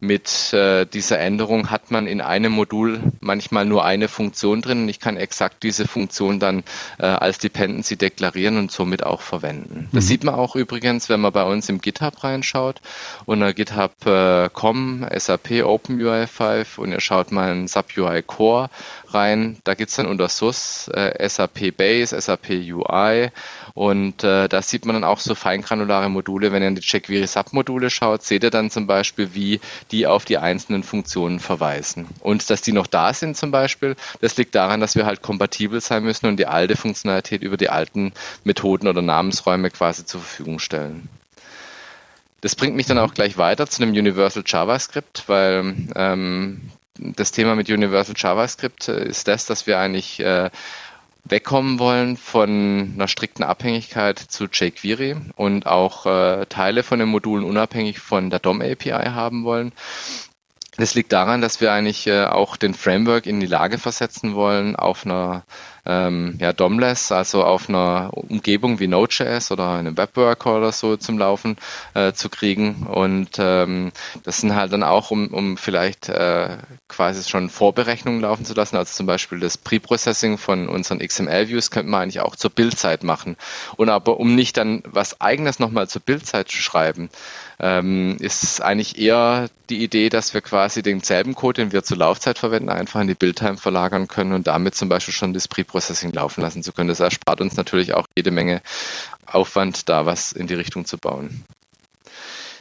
mit äh, dieser Änderung hat man in einem Modul manchmal nur eine Funktion drin und ich kann exakt diese Funktion dann äh, als Dependency deklarieren und somit auch verwenden. Das mhm. sieht man auch übrigens, wenn man bei uns im GitHub reinschaut unter github.com äh, SAP OpenUI 5 und ihr schaut mal in SAP UI Core rein. Da gibt es dann unter SUS äh, SAP Base, SAP UI und äh, da sieht man dann auch so feingranulare Module. Wenn ihr in die jQuery Submodule schaut, seht ihr dann zum Beispiel, wie die auf die einzelnen Funktionen verweisen. Und dass die noch da sind zum Beispiel, das liegt daran, dass wir halt kompatibel sein müssen und die alte Funktionalität über die alten Methoden oder Namensräume quasi zur Verfügung stellen. Das bringt mich dann auch gleich weiter zu dem Universal JavaScript, weil ähm, das Thema mit Universal JavaScript äh, ist das, dass wir eigentlich äh, wegkommen wollen von einer strikten Abhängigkeit zu jQuery und auch äh, Teile von den Modulen unabhängig von der DOM API haben wollen. Das liegt daran, dass wir eigentlich äh, auch den Framework in die Lage versetzen wollen, auf einer ähm, ja, DOMless, also auf einer Umgebung wie Node.js oder einem Webworker oder so zum Laufen äh, zu kriegen. Und ähm, das sind halt dann auch, um, um vielleicht äh, quasi schon Vorberechnungen laufen zu lassen, also zum Beispiel das Preprocessing von unseren XML-Views könnte man eigentlich auch zur Bildzeit machen. Und aber um nicht dann was eigenes nochmal zur Bildzeit zu schreiben, ähm, ist eigentlich eher die Idee, dass wir quasi denselben Code, den wir zur Laufzeit verwenden, einfach in die Build-Time verlagern können und damit zum Beispiel schon das Pre-Processing laufen lassen zu können. Das erspart uns natürlich auch jede Menge Aufwand, da was in die Richtung zu bauen.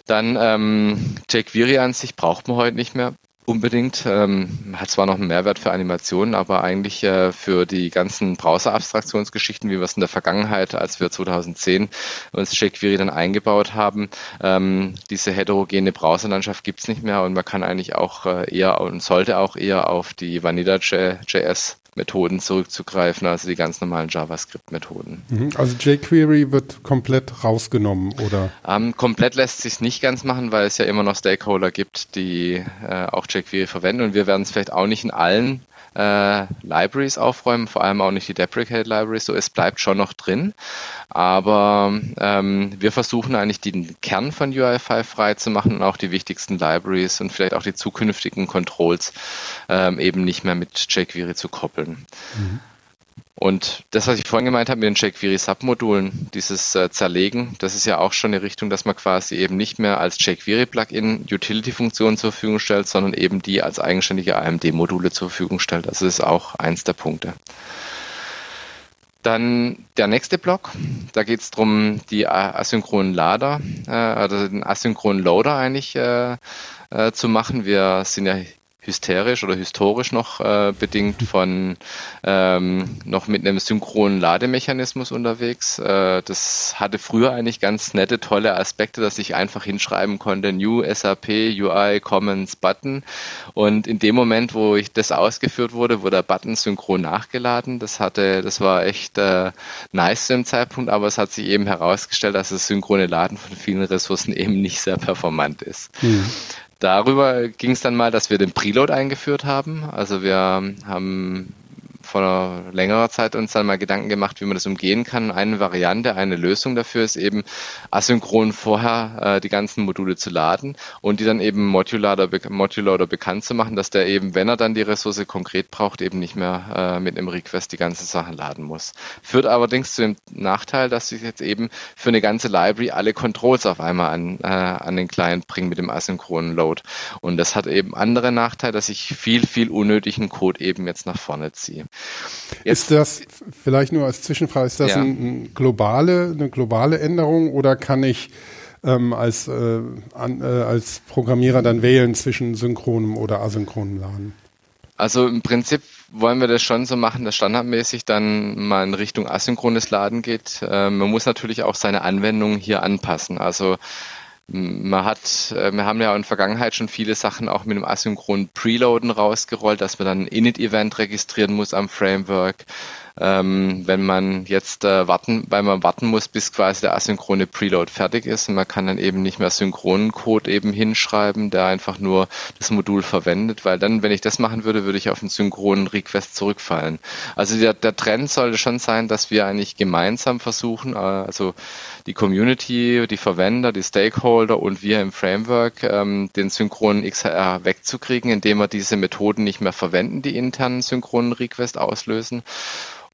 Dann ähm, jQuery an sich braucht man heute nicht mehr unbedingt. Ähm, hat zwar noch einen Mehrwert für Animationen, aber eigentlich äh, für die ganzen Browser-Abstraktionsgeschichten, wie wir es in der Vergangenheit, als wir 2010 uns jQuery dann eingebaut haben, ähm, diese heterogene Browserlandschaft gibt es nicht mehr und man kann eigentlich auch äh, eher und sollte auch eher auf die Vanilla.js Methoden zurückzugreifen, also die ganz normalen JavaScript-Methoden. Mhm. Also jQuery wird komplett rausgenommen, oder? Ähm, komplett lässt sich nicht ganz machen, weil es ja immer noch Stakeholder gibt, die äh, auch jQuery verwenden und wir werden es vielleicht auch nicht in allen äh, Libraries aufräumen, vor allem auch nicht die Deprecate Libraries, so es bleibt schon noch drin. Aber ähm, wir versuchen eigentlich den Kern von UI5 frei zu machen und auch die wichtigsten Libraries und vielleicht auch die zukünftigen Controls ähm, eben nicht mehr mit jQuery zu koppeln. Mhm. Und das, was ich vorhin gemeint habe mit den jQuery-Submodulen, dieses äh, Zerlegen, das ist ja auch schon eine Richtung, dass man quasi eben nicht mehr als jQuery-Plugin Utility-Funktionen zur Verfügung stellt, sondern eben die als eigenständige AMD-Module zur Verfügung stellt. Das ist auch eins der Punkte. Dann der nächste Block, da geht es darum, die asynchronen Lader, äh, also den asynchronen Loader eigentlich äh, äh, zu machen. Wir sind ja hysterisch oder historisch noch äh, bedingt von ähm, noch mit einem synchronen Lademechanismus unterwegs. Äh, das hatte früher eigentlich ganz nette, tolle Aspekte, dass ich einfach hinschreiben konnte, New SAP UI Commons Button. Und in dem Moment, wo ich das ausgeführt wurde, wurde der Button synchron nachgeladen. Das hatte, das war echt äh, nice zu dem Zeitpunkt, aber es hat sich eben herausgestellt, dass das synchrone Laden von vielen Ressourcen eben nicht sehr performant ist. Mhm darüber ging es dann mal, dass wir den Preload eingeführt haben. Also wir haben vor längerer Zeit uns dann mal Gedanken gemacht, wie man das umgehen kann. Eine Variante, eine Lösung dafür ist eben asynchron vorher äh, die ganzen Module zu laden und die dann eben modular oder bekannt zu machen, dass der eben, wenn er dann die Ressource konkret braucht, eben nicht mehr äh, mit einem Request die ganze Sache laden muss. Führt allerdings zu dem Nachteil, dass ich jetzt eben für eine ganze Library alle Controls auf einmal an, äh, an den Client bringe mit dem asynchronen Load. Und das hat eben andere Nachteile, dass ich viel, viel unnötigen Code eben jetzt nach vorne ziehe. Jetzt, ist das, vielleicht nur als Zwischenfrage, ist das ja. ein, globale, eine globale Änderung oder kann ich ähm, als, äh, an, äh, als Programmierer dann wählen zwischen synchronem oder asynchronem Laden? Also im Prinzip wollen wir das schon so machen, dass standardmäßig dann mal in Richtung asynchrones Laden geht. Äh, man muss natürlich auch seine Anwendung hier anpassen. Also man hat, äh, wir haben ja in der Vergangenheit schon viele Sachen auch mit dem asynchronen Preloaden rausgerollt, dass man dann ein Init-Event registrieren muss am Framework ähm, wenn man jetzt äh, warten, weil man warten muss, bis quasi der asynchrone Preload fertig ist und man kann dann eben nicht mehr synchronen Code eben hinschreiben, der einfach nur das Modul verwendet, weil dann, wenn ich das machen würde, würde ich auf einen synchronen Request zurückfallen. Also der, der Trend sollte schon sein, dass wir eigentlich gemeinsam versuchen, äh, also die Community, die Verwender, die Stakeholder und wir im Framework ähm, den synchronen XR wegzukriegen, indem wir diese Methoden nicht mehr verwenden, die internen synchronen Request auslösen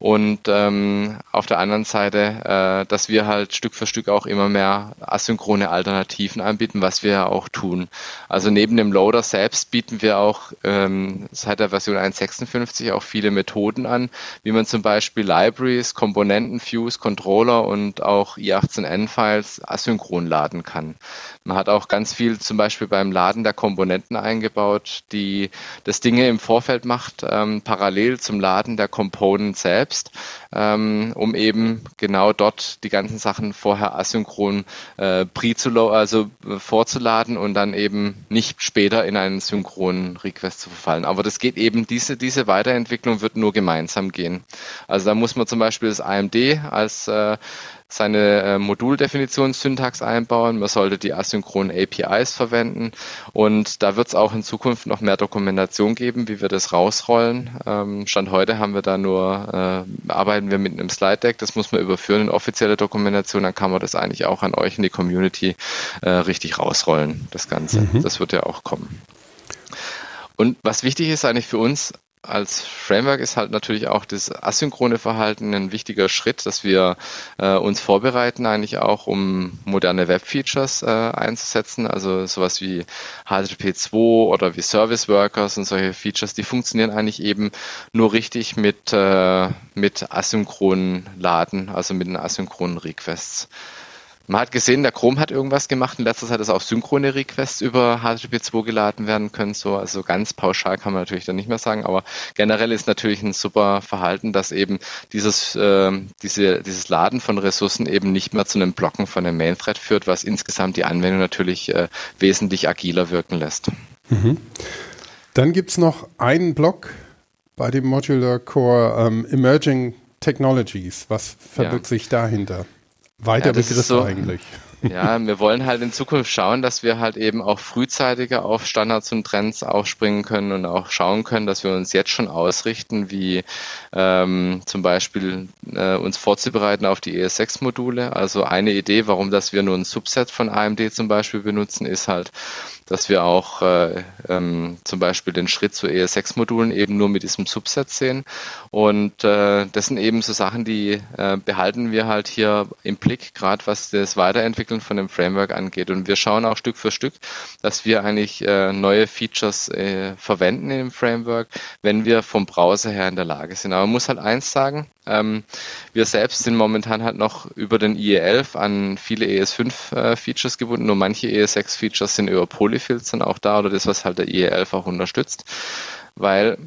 und ähm, auf der anderen Seite, äh, dass wir halt Stück für Stück auch immer mehr asynchrone Alternativen anbieten, was wir ja auch tun. Also neben dem Loader selbst bieten wir auch ähm, seit der Version 1.56 auch viele Methoden an, wie man zum Beispiel Libraries, Komponenten, Views, Controller und auch i18n-Files asynchron laden kann. Man hat auch ganz viel zum Beispiel beim Laden der Komponenten eingebaut, die das Dinge im Vorfeld macht, ähm, parallel zum Laden der Component selbst selbst, ähm, um eben genau dort die ganzen Sachen vorher asynchron äh, also äh, vorzuladen und dann eben nicht später in einen synchronen Request zu verfallen. Aber das geht eben, diese, diese Weiterentwicklung wird nur gemeinsam gehen. Also da muss man zum Beispiel das AMD als äh, seine äh, Moduldefinitionsyntax einbauen, man sollte die asynchronen APIs verwenden und da wird es auch in Zukunft noch mehr Dokumentation geben, wie wir das rausrollen. Ähm, Stand heute haben wir da nur, äh, arbeiten wir mit einem Slide Deck, das muss man überführen in offizielle Dokumentation, dann kann man das eigentlich auch an euch in die Community äh, richtig rausrollen, das Ganze. Mhm. Das wird ja auch kommen. Und was wichtig ist eigentlich für uns, als Framework ist halt natürlich auch das asynchrone Verhalten ein wichtiger Schritt, dass wir äh, uns vorbereiten eigentlich auch, um moderne Web-Features äh, einzusetzen, also sowas wie HTTP2 oder wie Service Workers und solche Features, die funktionieren eigentlich eben nur richtig mit, äh, mit asynchronen Laden, also mit den asynchronen Requests. Man hat gesehen, der Chrome hat irgendwas gemacht. In letzter Zeit ist auch synchrone Requests über HTTP2 geladen werden können. So, also ganz pauschal kann man natürlich dann nicht mehr sagen, aber generell ist natürlich ein super Verhalten, dass eben dieses, äh, diese, dieses Laden von Ressourcen eben nicht mehr zu einem Blocken von einem Main-Thread führt, was insgesamt die Anwendung natürlich äh, wesentlich agiler wirken lässt. Mhm. Dann gibt es noch einen Block bei dem Modular Core ähm, Emerging Technologies. Was verbirgt ja. sich dahinter? Weiter ja, Begriff so, eigentlich. Ja, wir wollen halt in Zukunft schauen, dass wir halt eben auch frühzeitiger auf Standards und Trends aufspringen können und auch schauen können, dass wir uns jetzt schon ausrichten, wie ähm, zum Beispiel äh, uns vorzubereiten auf die ES6-Module. Also eine Idee, warum dass wir nur ein Subset von AMD zum Beispiel benutzen, ist halt, dass wir auch äh, ähm, zum Beispiel den Schritt zu ES6-Modulen eben nur mit diesem Subset sehen. Und äh, das sind eben so Sachen, die äh, behalten wir halt hier im Blick, gerade was das Weiterentwickeln von dem Framework angeht. Und wir schauen auch Stück für Stück, dass wir eigentlich äh, neue Features äh, verwenden im Framework, wenn wir vom Browser her in der Lage sind. Aber man muss halt eins sagen, ähm, wir selbst sind momentan halt noch über den IE11 an viele ES5-Features äh, gebunden. Nur manche ES6-Features sind über Polyfills dann auch da oder das, was halt der IE11 auch unterstützt. Weil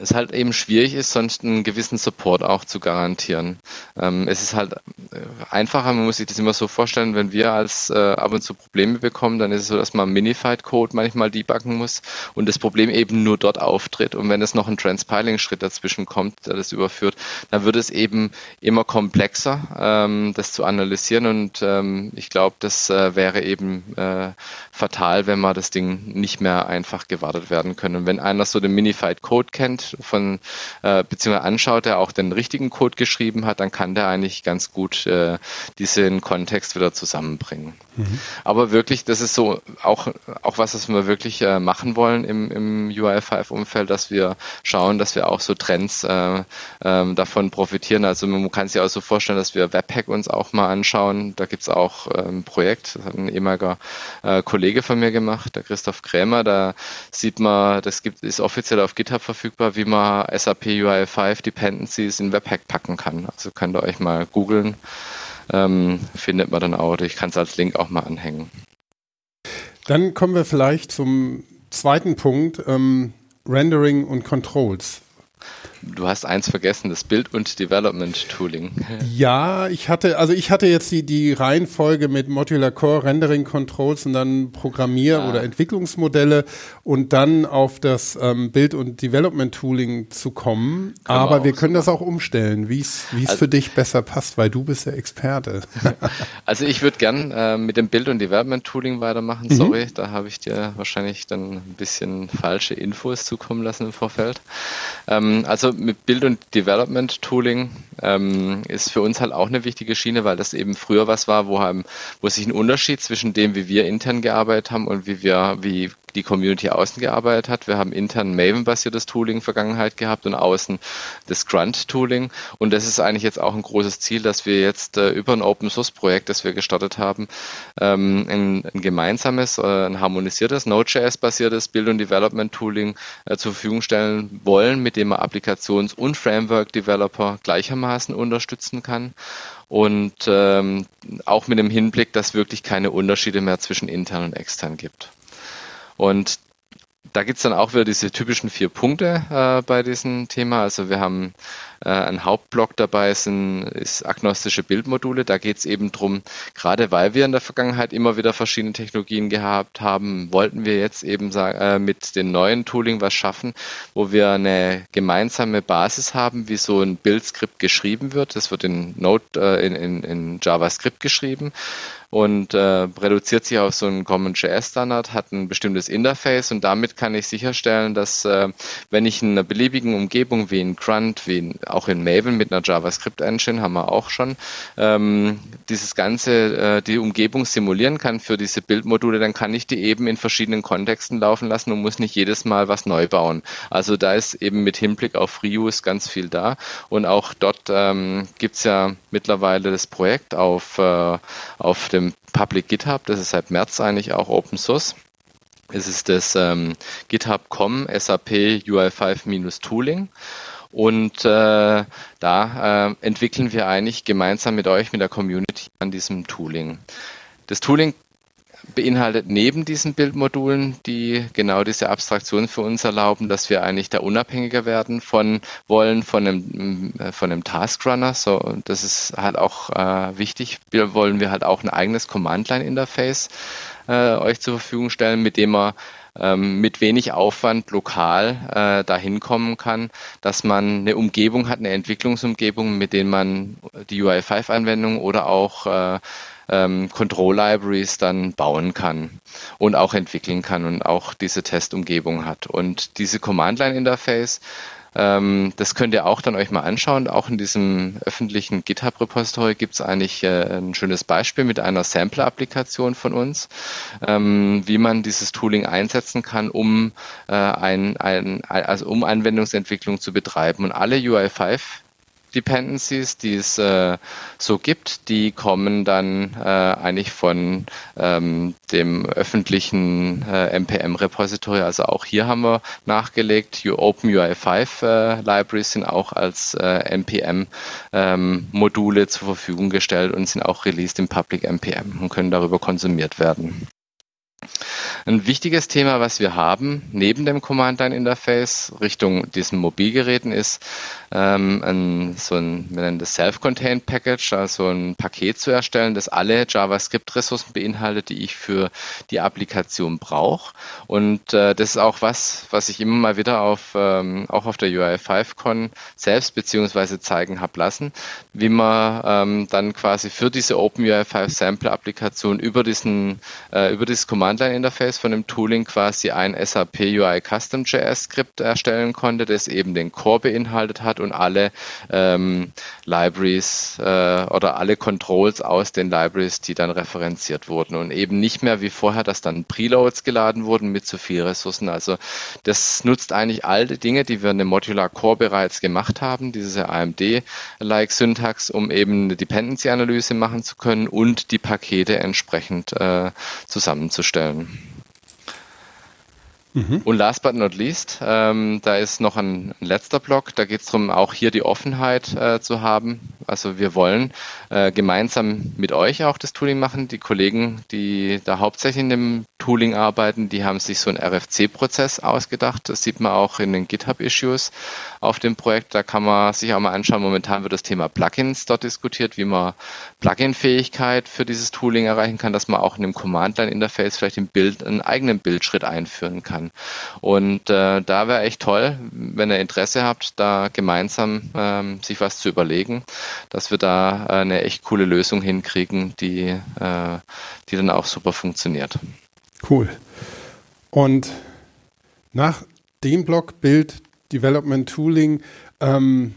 es halt eben schwierig ist, sonst einen gewissen Support auch zu garantieren. Ähm, es ist halt äh, einfacher, man muss sich das immer so vorstellen, wenn wir als äh, ab und zu Probleme bekommen, dann ist es so, dass man Minified-Code manchmal debuggen muss und das Problem eben nur dort auftritt. Und wenn es noch ein Transpiling-Schritt dazwischen kommt, der das überführt, dann wird es eben immer komplexer, ähm, das zu analysieren. Und ähm, ich glaube, das äh, wäre eben äh, fatal, wenn man das Ding nicht mehr einfach gewartet werden können. Und wenn einer so den Minified-Code kennt, von äh, beziehungsweise anschaut, der auch den richtigen Code geschrieben hat, dann kann der eigentlich ganz gut äh, diesen Kontext wieder zusammenbringen. Mhm. Aber wirklich, das ist so auch, auch was, was wir wirklich äh, machen wollen im, im UI5-Umfeld, dass wir schauen, dass wir auch so Trends äh, äh, davon profitieren. Also man kann sich auch so vorstellen, dass wir Webpack uns auch mal anschauen. Da gibt es auch äh, ein Projekt, das hat ein ehemaliger äh, Kollege von mir gemacht, der Christoph Krämer. Da sieht man, das gibt, ist offiziell auf GitHub verfügbar, wie man SAP UI5 Dependencies in Webpack packen kann. Also könnt ihr euch mal googeln, ähm, findet man dann auch. Ich kann es als Link auch mal anhängen. Dann kommen wir vielleicht zum zweiten Punkt, ähm, Rendering und Controls. Du hast eins vergessen, das Bild- und Development-Tooling. Ja, ich hatte, also ich hatte jetzt die, die Reihenfolge mit Modular Core, Rendering Controls und dann Programmier- ah. oder Entwicklungsmodelle und dann auf das ähm, Bild- und Development-Tooling zu kommen. Kann Aber wir können so das auch umstellen, wie es also, für dich besser passt, weil du bist der Experte. also ich würde gern äh, mit dem Bild- und Development-Tooling weitermachen. Mhm. Sorry, da habe ich dir wahrscheinlich dann ein bisschen falsche Infos zukommen lassen im Vorfeld. Ähm, also mit Build- und Development-Tooling ähm, ist für uns halt auch eine wichtige Schiene, weil das eben früher was war, wo, haben, wo sich ein Unterschied zwischen dem, wie wir intern gearbeitet haben und wie wir, wie die Community außen gearbeitet hat. Wir haben intern Maven-basiertes Tooling Vergangenheit gehabt und außen das Grunt-Tooling. Und das ist eigentlich jetzt auch ein großes Ziel, dass wir jetzt äh, über ein Open-Source-Projekt, das wir gestartet haben, ähm, ein, ein, gemeinsames, äh, ein harmonisiertes Node.js-basiertes Build- und Development-Tooling äh, zur Verfügung stellen wollen, mit dem man Applikations- und Framework-Developer gleichermaßen unterstützen kann und ähm, auch mit dem Hinblick, dass wirklich keine Unterschiede mehr zwischen intern und extern gibt. Und da gibt es dann auch wieder diese typischen vier Punkte äh, bei diesem Thema. Also wir haben ein Hauptblock dabei sind ist agnostische Bildmodule. Da geht es eben drum, gerade weil wir in der Vergangenheit immer wieder verschiedene Technologien gehabt haben, wollten wir jetzt eben äh, mit den neuen Tooling was schaffen, wo wir eine gemeinsame Basis haben, wie so ein Bildskript geschrieben wird. Das wird in Node, äh, in, in, in JavaScript geschrieben und äh, reduziert sich auf so einen Common JS Standard, hat ein bestimmtes Interface und damit kann ich sicherstellen, dass äh, wenn ich in einer beliebigen Umgebung wie in Grunt, wie in, auch in Maven mit einer JavaScript Engine haben wir auch schon, ähm, dieses ganze, äh, die Umgebung simulieren kann für diese Bildmodule, dann kann ich die eben in verschiedenen Kontexten laufen lassen und muss nicht jedes Mal was neu bauen. Also da ist eben mit Hinblick auf Reuse ganz viel da und auch dort ähm, gibt ja mittlerweile das Projekt auf, äh, auf dem dem Public GitHub, das ist seit März eigentlich auch Open Source. Es ist das ähm, GitHub.com SAP UI5-Tooling. Und äh, da äh, entwickeln wir eigentlich gemeinsam mit euch, mit der Community an diesem Tooling. Das Tooling beinhaltet neben diesen Bildmodulen, die genau diese Abstraktion für uns erlauben, dass wir eigentlich da unabhängiger werden von wollen von einem, äh, von einem Taskrunner. So, das ist halt auch äh, wichtig. Wir wollen wir halt auch ein eigenes Command-Line-Interface äh, euch zur Verfügung stellen, mit dem man ähm, mit wenig Aufwand lokal äh, dahin kommen kann, dass man eine Umgebung hat, eine Entwicklungsumgebung, mit denen man die UI5-Anwendung oder auch äh, ähm, Control Libraries dann bauen kann und auch entwickeln kann und auch diese Testumgebung hat. Und diese Command-Line-Interface ähm, das könnt ihr auch dann euch mal anschauen. Auch in diesem öffentlichen GitHub-Repository gibt es eigentlich äh, ein schönes Beispiel mit einer Sampler-Applikation von uns, ähm, wie man dieses Tooling einsetzen kann, um äh, ein, ein, also um Anwendungsentwicklung zu betreiben. Und alle UI5 Dependencies, die es äh, so gibt, die kommen dann äh, eigentlich von ähm, dem öffentlichen äh, NPM-Repository. Also auch hier haben wir nachgelegt, OpenUI5 äh, sind auch als äh, NPM-Module ähm, zur Verfügung gestellt und sind auch released im Public NPM und können darüber konsumiert werden. Ein wichtiges Thema, was wir haben, neben dem Command-Line-Interface Richtung diesen Mobilgeräten, ist ähm, ein, so ein, wir nennen das Self-Contained Package, also ein Paket zu erstellen, das alle JavaScript-Ressourcen beinhaltet, die ich für die Applikation brauche. Und äh, das ist auch was, was ich immer mal wieder auf, ähm, auch auf der UI5Con selbst beziehungsweise zeigen habe lassen, wie man ähm, dann quasi für diese OpenUI5 Sample-Applikation über diesen, äh, über dieses Command-Line-Interface Interface von dem Tooling quasi ein SAP UI Custom JS Skript erstellen konnte, das eben den Core beinhaltet hat und alle ähm, Libraries äh, oder alle Controls aus den Libraries, die dann referenziert wurden und eben nicht mehr wie vorher, dass dann Preloads geladen wurden mit zu viel Ressourcen. Also das nutzt eigentlich all die Dinge, die wir in dem Modular Core bereits gemacht haben, diese AMD-like Syntax, um eben eine Dependency-Analyse machen zu können und die Pakete entsprechend äh, zusammenzustellen. Mhm. Und last but not least, ähm, da ist noch ein, ein letzter Block, da geht es darum, auch hier die Offenheit äh, zu haben. Also wir wollen äh, gemeinsam mit euch auch das Tooling machen. Die Kollegen, die da hauptsächlich in dem Tooling arbeiten, die haben sich so einen RFC-Prozess ausgedacht. Das sieht man auch in den GitHub-Issues auf dem Projekt. Da kann man sich auch mal anschauen. Momentan wird das Thema Plugins dort diskutiert, wie man Plugin-Fähigkeit für dieses Tooling erreichen kann, dass man auch in dem Command-Line-Interface vielleicht im Bild einen eigenen Bildschritt einführen kann. Und äh, da wäre echt toll, wenn ihr Interesse habt, da gemeinsam ähm, sich was zu überlegen, dass wir da eine echt coole Lösung hinkriegen, die, äh, die dann auch super funktioniert. Cool. Und nach dem Block Build Development Tooling, ähm,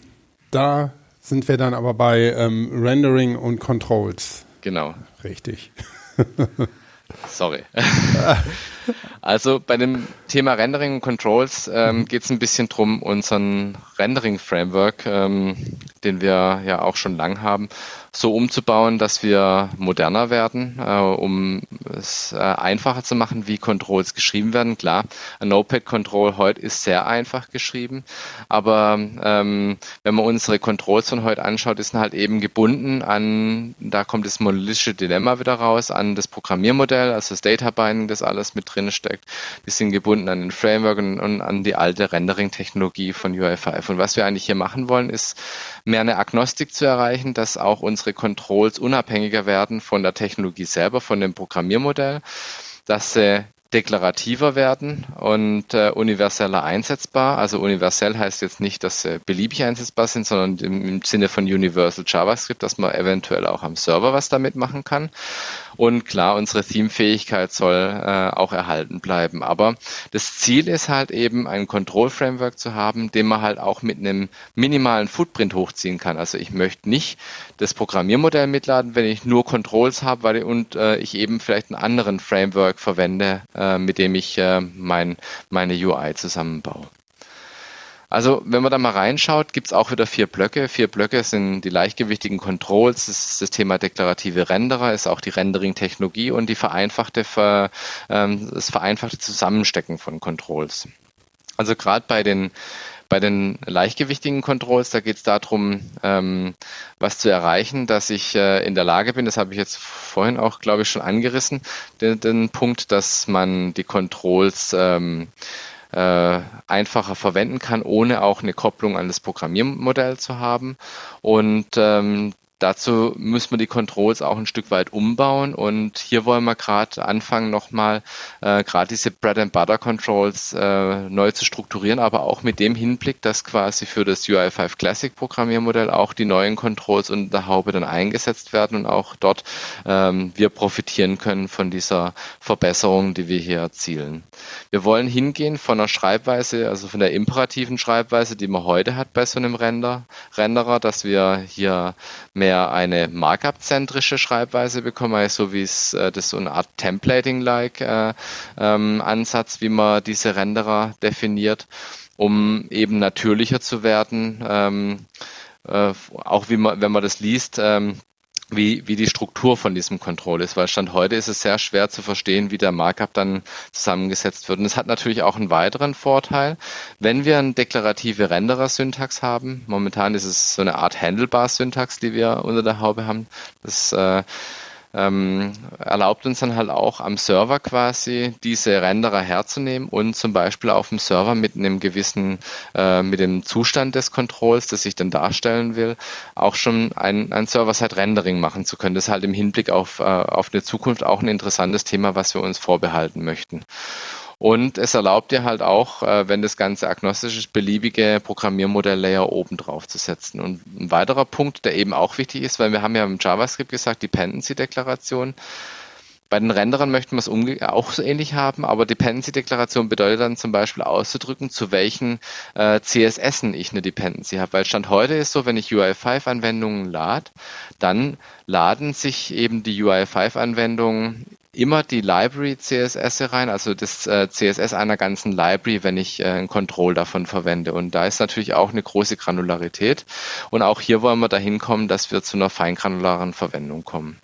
da sind wir dann aber bei ähm, Rendering und Controls. Genau. Richtig. Sorry. also bei dem Thema Rendering und Controls ähm, mhm. geht es ein bisschen drum, unseren Rendering-Framework, ähm, den wir ja auch schon lang haben, so umzubauen, dass wir moderner werden, äh, um es äh, einfacher zu machen, wie Controls geschrieben werden. Klar, ein Notepad-Control heute ist sehr einfach geschrieben, aber ähm, wenn man unsere Controls von heute anschaut, ist halt eben gebunden an, da kommt das monolithische Dilemma wieder raus, an das Programmiermodell Programmiermodell, also das Data Binding, das alles mit drin steckt. Die sind gebunden an den Framework und, und an die alte Rendering-Technologie von UI5. Und was wir eigentlich hier machen wollen, ist mehr eine Agnostik zu erreichen, dass auch unsere Controls unabhängiger werden von der Technologie selber, von dem Programmiermodell dass sie deklarativer werden und äh, universeller einsetzbar. Also universell heißt jetzt nicht, dass sie beliebig einsetzbar sind, sondern im, im Sinne von Universal JavaScript, dass man eventuell auch am Server was damit machen kann. Und klar, unsere Theme-Fähigkeit soll äh, auch erhalten bleiben. Aber das Ziel ist halt eben, ein Control-Framework zu haben, den man halt auch mit einem minimalen Footprint hochziehen kann. Also ich möchte nicht das Programmiermodell mitladen, wenn ich nur Controls habe weil, und äh, ich eben vielleicht einen anderen Framework verwende, äh, mit dem ich äh, mein, meine UI zusammenbaue. Also wenn man da mal reinschaut, gibt es auch wieder vier Blöcke. Vier Blöcke sind die leichtgewichtigen Controls, das ist das Thema deklarative Renderer, ist auch die Rendering-Technologie und die vereinfachte, ähm, das vereinfachte Zusammenstecken von Controls. Also gerade bei den bei den leichtgewichtigen Controls, da geht es darum, ähm, was zu erreichen, dass ich äh, in der Lage bin, das habe ich jetzt vorhin auch, glaube ich, schon angerissen, den, den Punkt, dass man die Controls ähm, äh, einfacher verwenden kann, ohne auch eine Kopplung an das Programmiermodell zu haben. Und ähm, Dazu müssen wir die Controls auch ein Stück weit umbauen und hier wollen wir gerade anfangen, nochmal äh, gerade diese Bread and Butter Controls äh, neu zu strukturieren, aber auch mit dem Hinblick, dass quasi für das UI5 Classic Programmiermodell auch die neuen Controls unter der Haube dann eingesetzt werden und auch dort ähm, wir profitieren können von dieser Verbesserung, die wir hier erzielen. Wir wollen hingehen von einer Schreibweise, also von der imperativen Schreibweise, die man heute hat bei so einem Render, Renderer, dass wir hier mehr mehr eine Markup-zentrische Schreibweise bekommen, so wie es äh, das so eine Art Templating-like äh, ähm, Ansatz, wie man diese Renderer definiert, um eben natürlicher zu werden. Ähm, äh, auch wie man, wenn man das liest, ähm, wie, wie die Struktur von diesem Control ist, weil Stand heute ist es sehr schwer zu verstehen, wie der Markup dann zusammengesetzt wird. Und es hat natürlich auch einen weiteren Vorteil. Wenn wir eine deklarative Renderer-Syntax haben, momentan ist es so eine Art Handlebar-Syntax, die wir unter der Haube haben, das äh, ähm, erlaubt uns dann halt auch am Server quasi diese Renderer herzunehmen und zum Beispiel auf dem Server mit einem gewissen, äh, mit dem Zustand des Controls, das ich dann darstellen will, auch schon ein, ein Server-Side-Rendering machen zu können. Das ist halt im Hinblick auf, äh, auf eine Zukunft auch ein interessantes Thema, was wir uns vorbehalten möchten. Und es erlaubt dir halt auch, äh, wenn das Ganze agnostisch ist, beliebige Programmiermodell-Layer oben drauf zu setzen. Und ein weiterer Punkt, der eben auch wichtig ist, weil wir haben ja im JavaScript gesagt, Dependency-Deklaration. Bei den Renderern möchten wir es auch so ähnlich haben, aber Dependency-Deklaration bedeutet dann zum Beispiel auszudrücken, zu welchen äh, CSSen ich eine Dependency habe. Weil Stand heute ist so, wenn ich UI5-Anwendungen lade, dann laden sich eben die UI5-Anwendungen immer die Library CSS rein, also das äh, CSS einer ganzen Library, wenn ich äh, ein Control davon verwende. Und da ist natürlich auch eine große Granularität. Und auch hier wollen wir dahin kommen, dass wir zu einer feingranularen Verwendung kommen.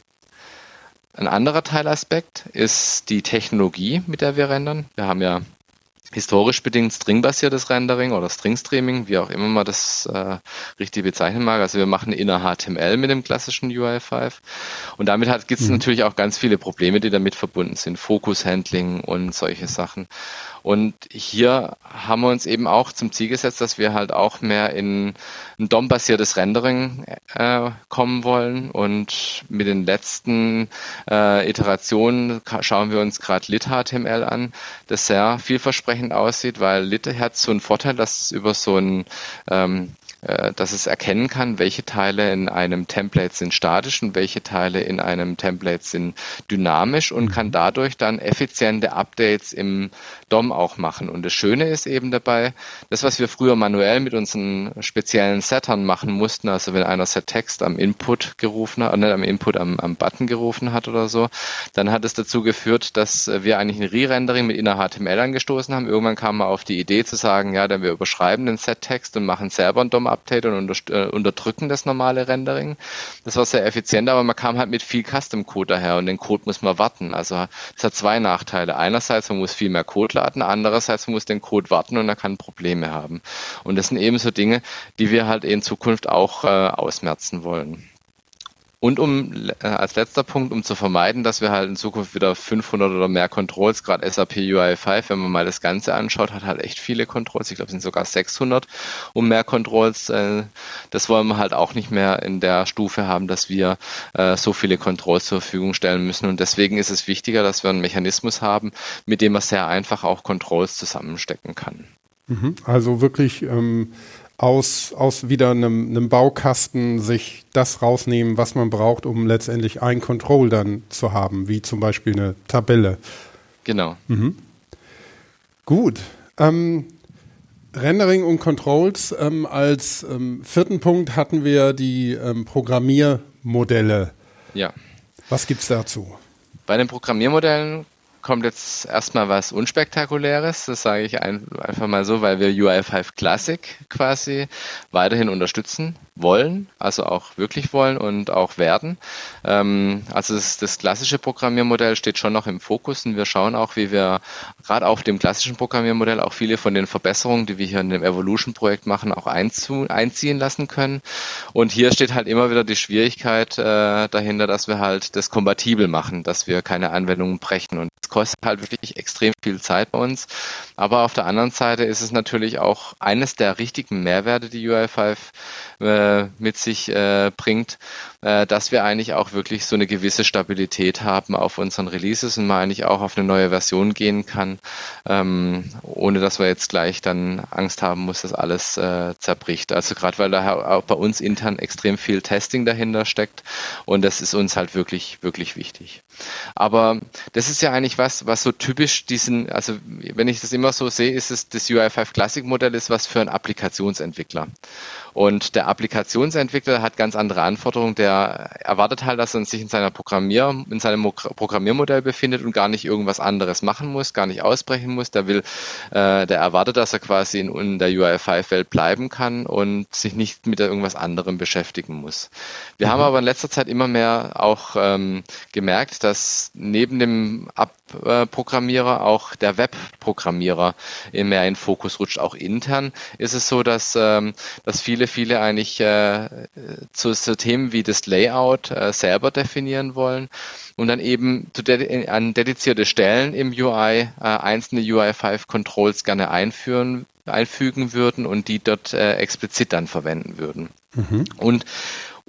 Ein anderer Teilaspekt ist die Technologie, mit der wir rendern. Wir haben ja historisch bedingt stringbasiertes Rendering oder Stringstreaming, wie auch immer man das äh, richtig bezeichnen mag. Also wir machen inner HTML mit dem klassischen UI5 und damit gibt es mhm. natürlich auch ganz viele Probleme, die damit verbunden sind, Fokus-Handling und solche Sachen. Und hier haben wir uns eben auch zum Ziel gesetzt, dass wir halt auch mehr in ein DOM-basiertes Rendering äh, kommen wollen. Und mit den letzten äh, Iterationen schauen wir uns gerade lit-HTML an, das sehr vielversprechend aussieht, weil lit hat so einen Vorteil, dass es über so ein ähm, äh, dass es erkennen kann, welche Teile in einem Template sind statisch und welche Teile in einem Template sind dynamisch und kann mhm. dadurch dann effiziente Updates im DOM auch machen. Und das Schöne ist eben dabei, das, was wir früher manuell mit unseren speziellen Settern machen mussten, also wenn einer Set-Text am Input gerufen hat, nicht am Input, am, am Button gerufen hat oder so, dann hat es dazu geführt, dass wir eigentlich ein Re-Rendering mit inner HTML angestoßen haben. Irgendwann kam man auf die Idee zu sagen, ja, dann wir überschreiben den Set-Text und machen selber ein DOM Update und unter, äh, unterdrücken das normale Rendering. Das war sehr effizient, aber man kam halt mit viel Custom-Code daher und den Code muss man warten. Also das hat zwei Nachteile. Einerseits, man muss viel mehr Code laden, andererseits muss den Code warten und er kann Probleme haben. Und das sind eben so Dinge, die wir halt in Zukunft auch äh, ausmerzen wollen. Und um äh, als letzter Punkt, um zu vermeiden, dass wir halt in Zukunft wieder 500 oder mehr Controls, gerade SAP UI5, wenn man mal das Ganze anschaut, hat halt echt viele Controls. Ich glaube, es sind sogar 600 um mehr Controls. Äh, das wollen wir halt auch nicht mehr in der Stufe haben, dass wir äh, so viele Controls zur Verfügung stellen müssen. Und deswegen ist es wichtiger, dass wir einen Mechanismus haben, mit dem man sehr einfach auch Controls zusammenstecken kann. Mhm. Also wirklich ähm, aus, aus wieder einem, einem Baukasten sich das rausnehmen, was man braucht, um letztendlich ein Control dann zu haben, wie zum Beispiel eine Tabelle. Genau. Mhm. Gut. Ähm, Rendering und Controls. Ähm, als ähm, vierten Punkt hatten wir die ähm, Programmiermodelle. Ja. Was gibt es dazu? Bei den Programmiermodellen kommt jetzt erstmal was Unspektakuläres. Das sage ich ein, einfach mal so, weil wir UI5 Classic quasi weiterhin unterstützen wollen, also auch wirklich wollen und auch werden. Ähm, also das, das, klassische Programmiermodell steht schon noch im Fokus und wir schauen auch, wie wir gerade auf dem klassischen Programmiermodell auch viele von den Verbesserungen, die wir hier in dem Evolution-Projekt machen, auch einzu, einziehen lassen können. Und hier steht halt immer wieder die Schwierigkeit äh, dahinter, dass wir halt das kompatibel machen, dass wir keine Anwendungen brechen und das kostet halt wirklich extrem viel Zeit bei uns. Aber auf der anderen Seite ist es natürlich auch eines der richtigen Mehrwerte, die UI5 äh, mit sich äh, bringt, äh, dass wir eigentlich auch wirklich so eine gewisse Stabilität haben auf unseren Releases und man eigentlich auch auf eine neue Version gehen kann, ähm, ohne dass man jetzt gleich dann Angst haben muss, dass alles äh, zerbricht. Also gerade weil da auch bei uns intern extrem viel Testing dahinter steckt und das ist uns halt wirklich, wirklich wichtig. Aber das ist ja eigentlich was, was so typisch diesen, also wenn ich das immer so sehe, ist es das UI5 Classic Modell ist was für einen Applikationsentwickler. Und der Applikationsentwickler hat ganz andere Anforderungen. Der erwartet halt, dass er sich in seiner Programmier, in seinem Programmiermodell befindet und gar nicht irgendwas anderes machen muss, gar nicht ausbrechen muss. Der will, äh, der erwartet, dass er quasi in, in der UI5-Welt bleiben kann und sich nicht mit irgendwas anderem beschäftigen muss. Wir mhm. haben aber in letzter Zeit immer mehr auch ähm, gemerkt, dass neben dem App-Programmierer auch der Web-Programmierer mehr in Fokus rutscht. Auch intern ist es so, dass, ähm, dass viele viele, eigentlich äh, zu, zu Themen wie das Layout äh, selber definieren wollen und dann eben de an dedizierte Stellen im UI äh, einzelne UI5 Controls gerne einführen einfügen würden und die dort äh, explizit dann verwenden würden. Mhm. Und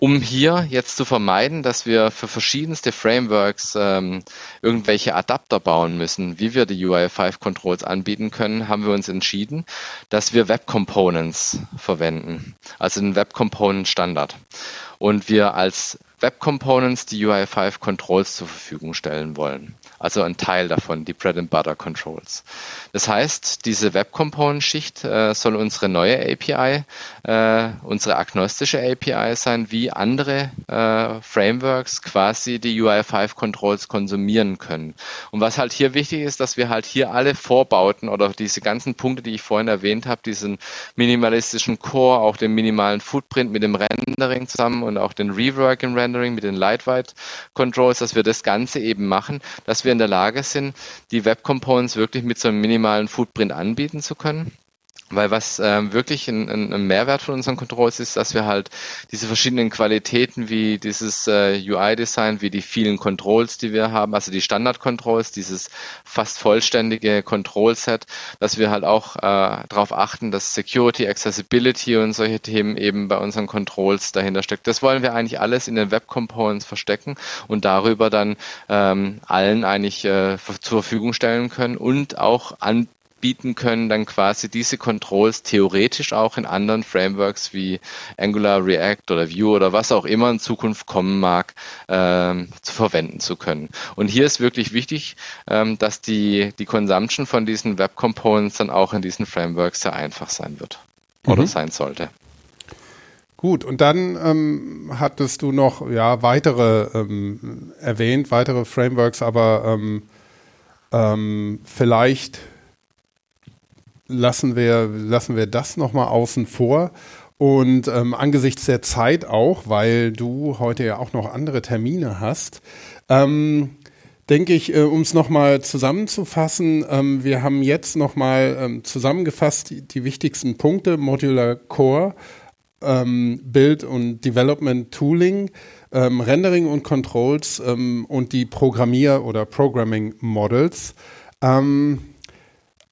um hier jetzt zu vermeiden, dass wir für verschiedenste Frameworks ähm, irgendwelche Adapter bauen müssen, wie wir die UI5 Controls anbieten können, haben wir uns entschieden, dass wir Web Components verwenden, also den Web Component Standard. Und wir als Web Components die UI5 Controls zur Verfügung stellen wollen also ein Teil davon, die Bread and Butter Controls. Das heißt, diese Web Component Schicht äh, soll unsere neue API, äh, unsere agnostische API sein, wie andere äh, Frameworks quasi die UI5 Controls konsumieren können. Und was halt hier wichtig ist, dass wir halt hier alle Vorbauten oder diese ganzen Punkte, die ich vorhin erwähnt habe, diesen minimalistischen Core, auch den minimalen Footprint mit dem Rendering zusammen und auch den Rework im Rendering mit den Lightweight Controls, dass wir das Ganze eben machen, dass wir wir in der Lage sind, die Web Components wirklich mit so einem minimalen Footprint anbieten zu können. Weil was ähm, wirklich ein, ein, Mehrwert von unseren Controls ist, dass wir halt diese verschiedenen Qualitäten wie dieses äh, UI-Design, wie die vielen Controls, die wir haben, also die Standard-Controls, dieses fast vollständige Control-Set, dass wir halt auch äh, darauf achten, dass Security, Accessibility und solche Themen eben bei unseren Controls dahinter steckt. Das wollen wir eigentlich alles in den Web-Components verstecken und darüber dann ähm, allen eigentlich äh, zur Verfügung stellen können und auch an bieten können, dann quasi diese Controls theoretisch auch in anderen Frameworks wie Angular, React oder Vue oder was auch immer in Zukunft kommen mag, ähm, zu verwenden zu können. Und hier ist wirklich wichtig, ähm, dass die, die Consumption von diesen Web Components dann auch in diesen Frameworks sehr einfach sein wird oder mhm. sein sollte. Gut, und dann ähm, hattest du noch ja weitere ähm, erwähnt, weitere Frameworks, aber ähm, ähm vielleicht lassen wir, lassen wir das nochmal außen vor. Und ähm, angesichts der Zeit auch, weil du heute ja auch noch andere Termine hast, ähm, denke ich, äh, um es nochmal zusammenzufassen, ähm, wir haben jetzt nochmal ähm, zusammengefasst die, die, wichtigsten Punkte, Modular Core, ähm, Build und Development Tooling. ähm, Rendering und Controls ähm, und die Programmier- oder Programming Models.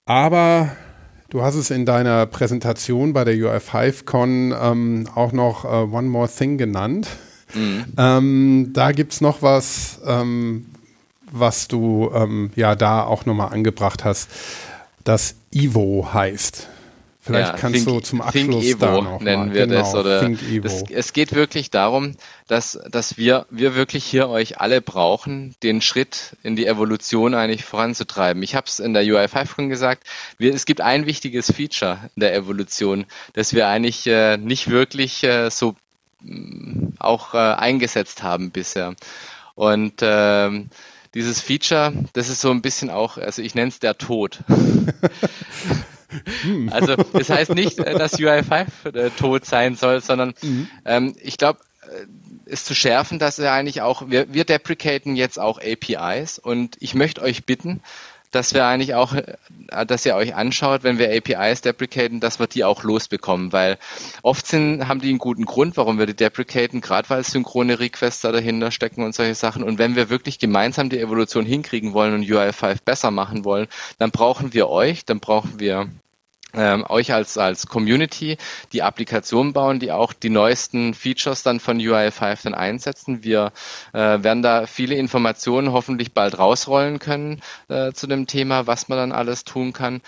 Aber du hast es in deiner Präsentation bei der UI5Con ähm, auch noch äh, One More Thing genannt. Mhm. Ähm, da gibt es noch was, ähm, was du ja da auch nochmal angebracht hast, das Ivo heißt. Vielleicht ja, kannst think, du zum Abschluss Think Evo noch nennen mal. wir genau, das oder das, es geht wirklich darum, dass dass wir wir wirklich hier euch alle brauchen, den Schritt in die Evolution eigentlich voranzutreiben. Ich habe es in der UI5 schon gesagt. Wir, es gibt ein wichtiges Feature in der Evolution, das wir eigentlich äh, nicht wirklich äh, so mh, mm, auch äh, eingesetzt haben bisher. Und ähm, dieses Feature, das ist so ein bisschen auch, also ich nenne es der Tod. Hm. Also das heißt nicht, äh, dass UI5 äh, tot sein soll, sondern mhm. ähm, ich glaube, äh, ist zu schärfen, dass er eigentlich auch, wir, wir deprecaten jetzt auch APIs und ich möchte euch bitten, dass wir eigentlich auch, dass ihr euch anschaut, wenn wir APIs deprecaten, dass wir die auch losbekommen, weil oft sind, haben die einen guten Grund, warum wir die deprecaten, gerade weil synchrone Requests da dahinter stecken und solche Sachen. Und wenn wir wirklich gemeinsam die Evolution hinkriegen wollen und UI5 besser machen wollen, dann brauchen wir euch, dann brauchen wir ähm, euch als, als Community die Applikation bauen, die auch die neuesten Features dann von UI5 dann einsetzen. Wir äh, werden da viele Informationen hoffentlich bald rausrollen können äh, zu dem Thema, was man dann alles tun kann.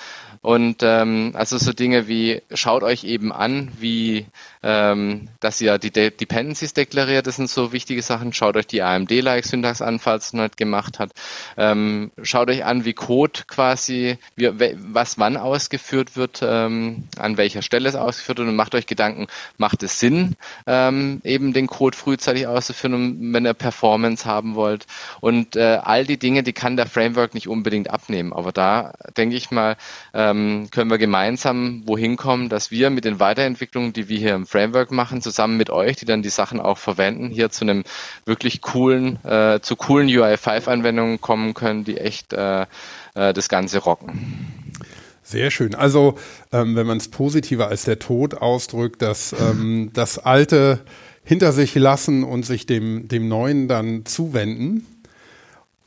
Und ähm, also so Dinge wie, schaut euch eben an, wie, ähm, dass ihr die De Dependencies deklariert, das sind so wichtige Sachen. Schaut euch die AMD-like-Syntax an, falls noch nicht gemacht hat. Ähm, schaut euch an, wie Code quasi, wie, was wann ausgeführt wird, ähm, an welcher Stelle es ausgeführt wird und macht euch Gedanken, macht es Sinn, ähm, eben den Code frühzeitig auszuführen, wenn ihr Performance haben wollt. Und äh, all die Dinge, die kann der Framework nicht unbedingt abnehmen. Aber da denke ich mal, ähm, können wir gemeinsam wohin kommen, dass wir mit den Weiterentwicklungen, die wir hier im Framework machen, zusammen mit euch, die dann die Sachen auch verwenden, hier zu einem wirklich coolen, äh, zu coolen UI5-Anwendungen kommen können, die echt äh, äh, das Ganze rocken. Sehr schön. Also, ähm, wenn man es positiver als der Tod ausdrückt, dass ähm, das Alte hinter sich lassen und sich dem, dem Neuen dann zuwenden.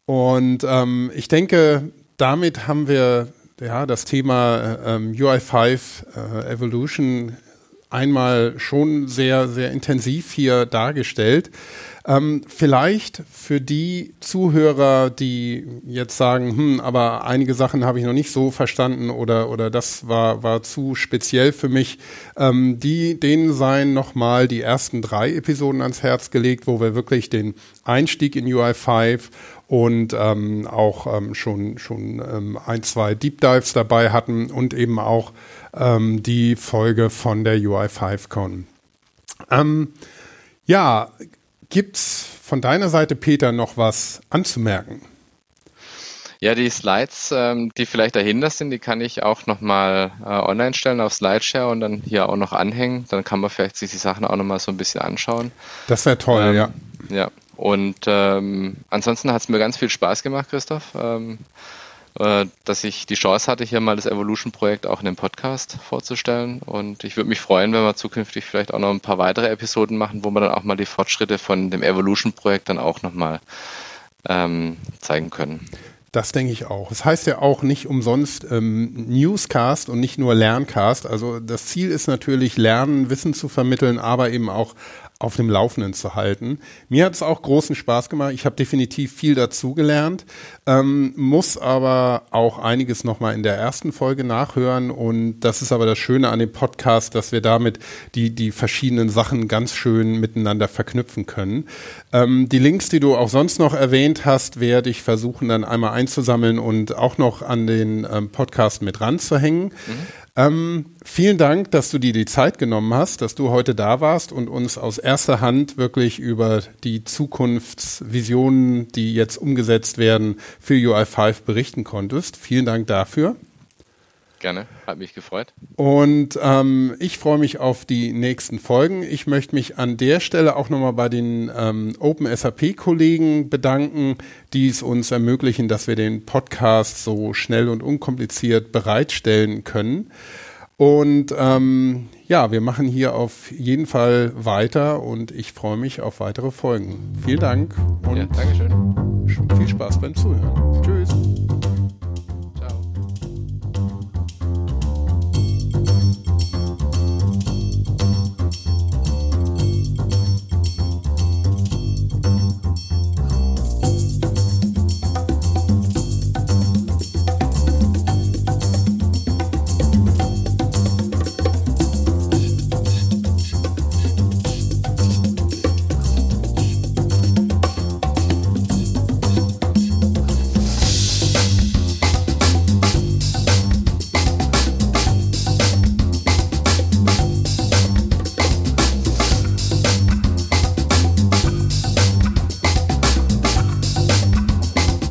Und ähm, ich denke, damit haben wir ja, das Thema ähm, UI5 äh, Evolution einmal schon sehr, sehr intensiv hier dargestellt. Ähm, vielleicht für die Zuhörer, die jetzt sagen, hm, aber einige Sachen habe ich noch nicht so verstanden oder, oder das war, war zu speziell für mich, ähm, die, denen seien nochmal die ersten drei Episoden ans Herz gelegt, wo wir wirklich den Einstieg in UI5 und ähm, auch ähm, schon, schon ähm, ein, zwei Deep Dives dabei hatten und eben auch ähm, die Folge von der UI5Con. Ähm, ja, Gibt es von deiner Seite, Peter, noch was anzumerken? Ja, die Slides, ähm, die vielleicht dahinter sind, die kann ich auch nochmal äh, online stellen auf Slideshare und dann hier auch noch anhängen. Dann kann man vielleicht sich die Sachen auch nochmal so ein bisschen anschauen. Das wäre toll, ähm, ja. Ja, und ähm, ansonsten hat es mir ganz viel Spaß gemacht, Christoph. Ähm, äh, dass ich die Chance hatte, hier mal das Evolution-Projekt auch in dem Podcast vorzustellen. Und ich würde mich freuen, wenn wir zukünftig vielleicht auch noch ein paar weitere Episoden machen, wo wir dann auch mal die Fortschritte von dem Evolution-Projekt dann auch nochmal ähm, zeigen können. Das denke ich auch. Es das heißt ja auch nicht umsonst ähm, Newscast und nicht nur Lerncast. Also das Ziel ist natürlich, Lernen, Wissen zu vermitteln, aber eben auch auf dem Laufenden zu halten. Mir hat es auch großen Spaß gemacht. Ich habe definitiv viel dazugelernt, ähm, muss aber auch einiges nochmal in der ersten Folge nachhören. Und das ist aber das Schöne an dem Podcast, dass wir damit die, die verschiedenen Sachen ganz schön miteinander verknüpfen können. Ähm, die Links, die du auch sonst noch erwähnt hast, werde ich versuchen dann einmal einzusammeln und auch noch an den ähm, Podcast mit ranzuhängen. Mhm. Ähm, vielen Dank, dass du dir die Zeit genommen hast, dass du heute da warst und uns aus erster Hand wirklich über die Zukunftsvisionen, die jetzt umgesetzt werden, für UI5 berichten konntest. Vielen Dank dafür. Gerne, hat mich gefreut. Und ähm, ich freue mich auf die nächsten Folgen. Ich möchte mich an der Stelle auch nochmal bei den ähm, Open SAP-Kollegen bedanken, die es uns ermöglichen, dass wir den Podcast so schnell und unkompliziert bereitstellen können. Und ähm, ja, wir machen hier auf jeden Fall weiter und ich freue mich auf weitere Folgen. Vielen Dank und ja, Dankeschön. viel Spaß beim Zuhören. Tschüss.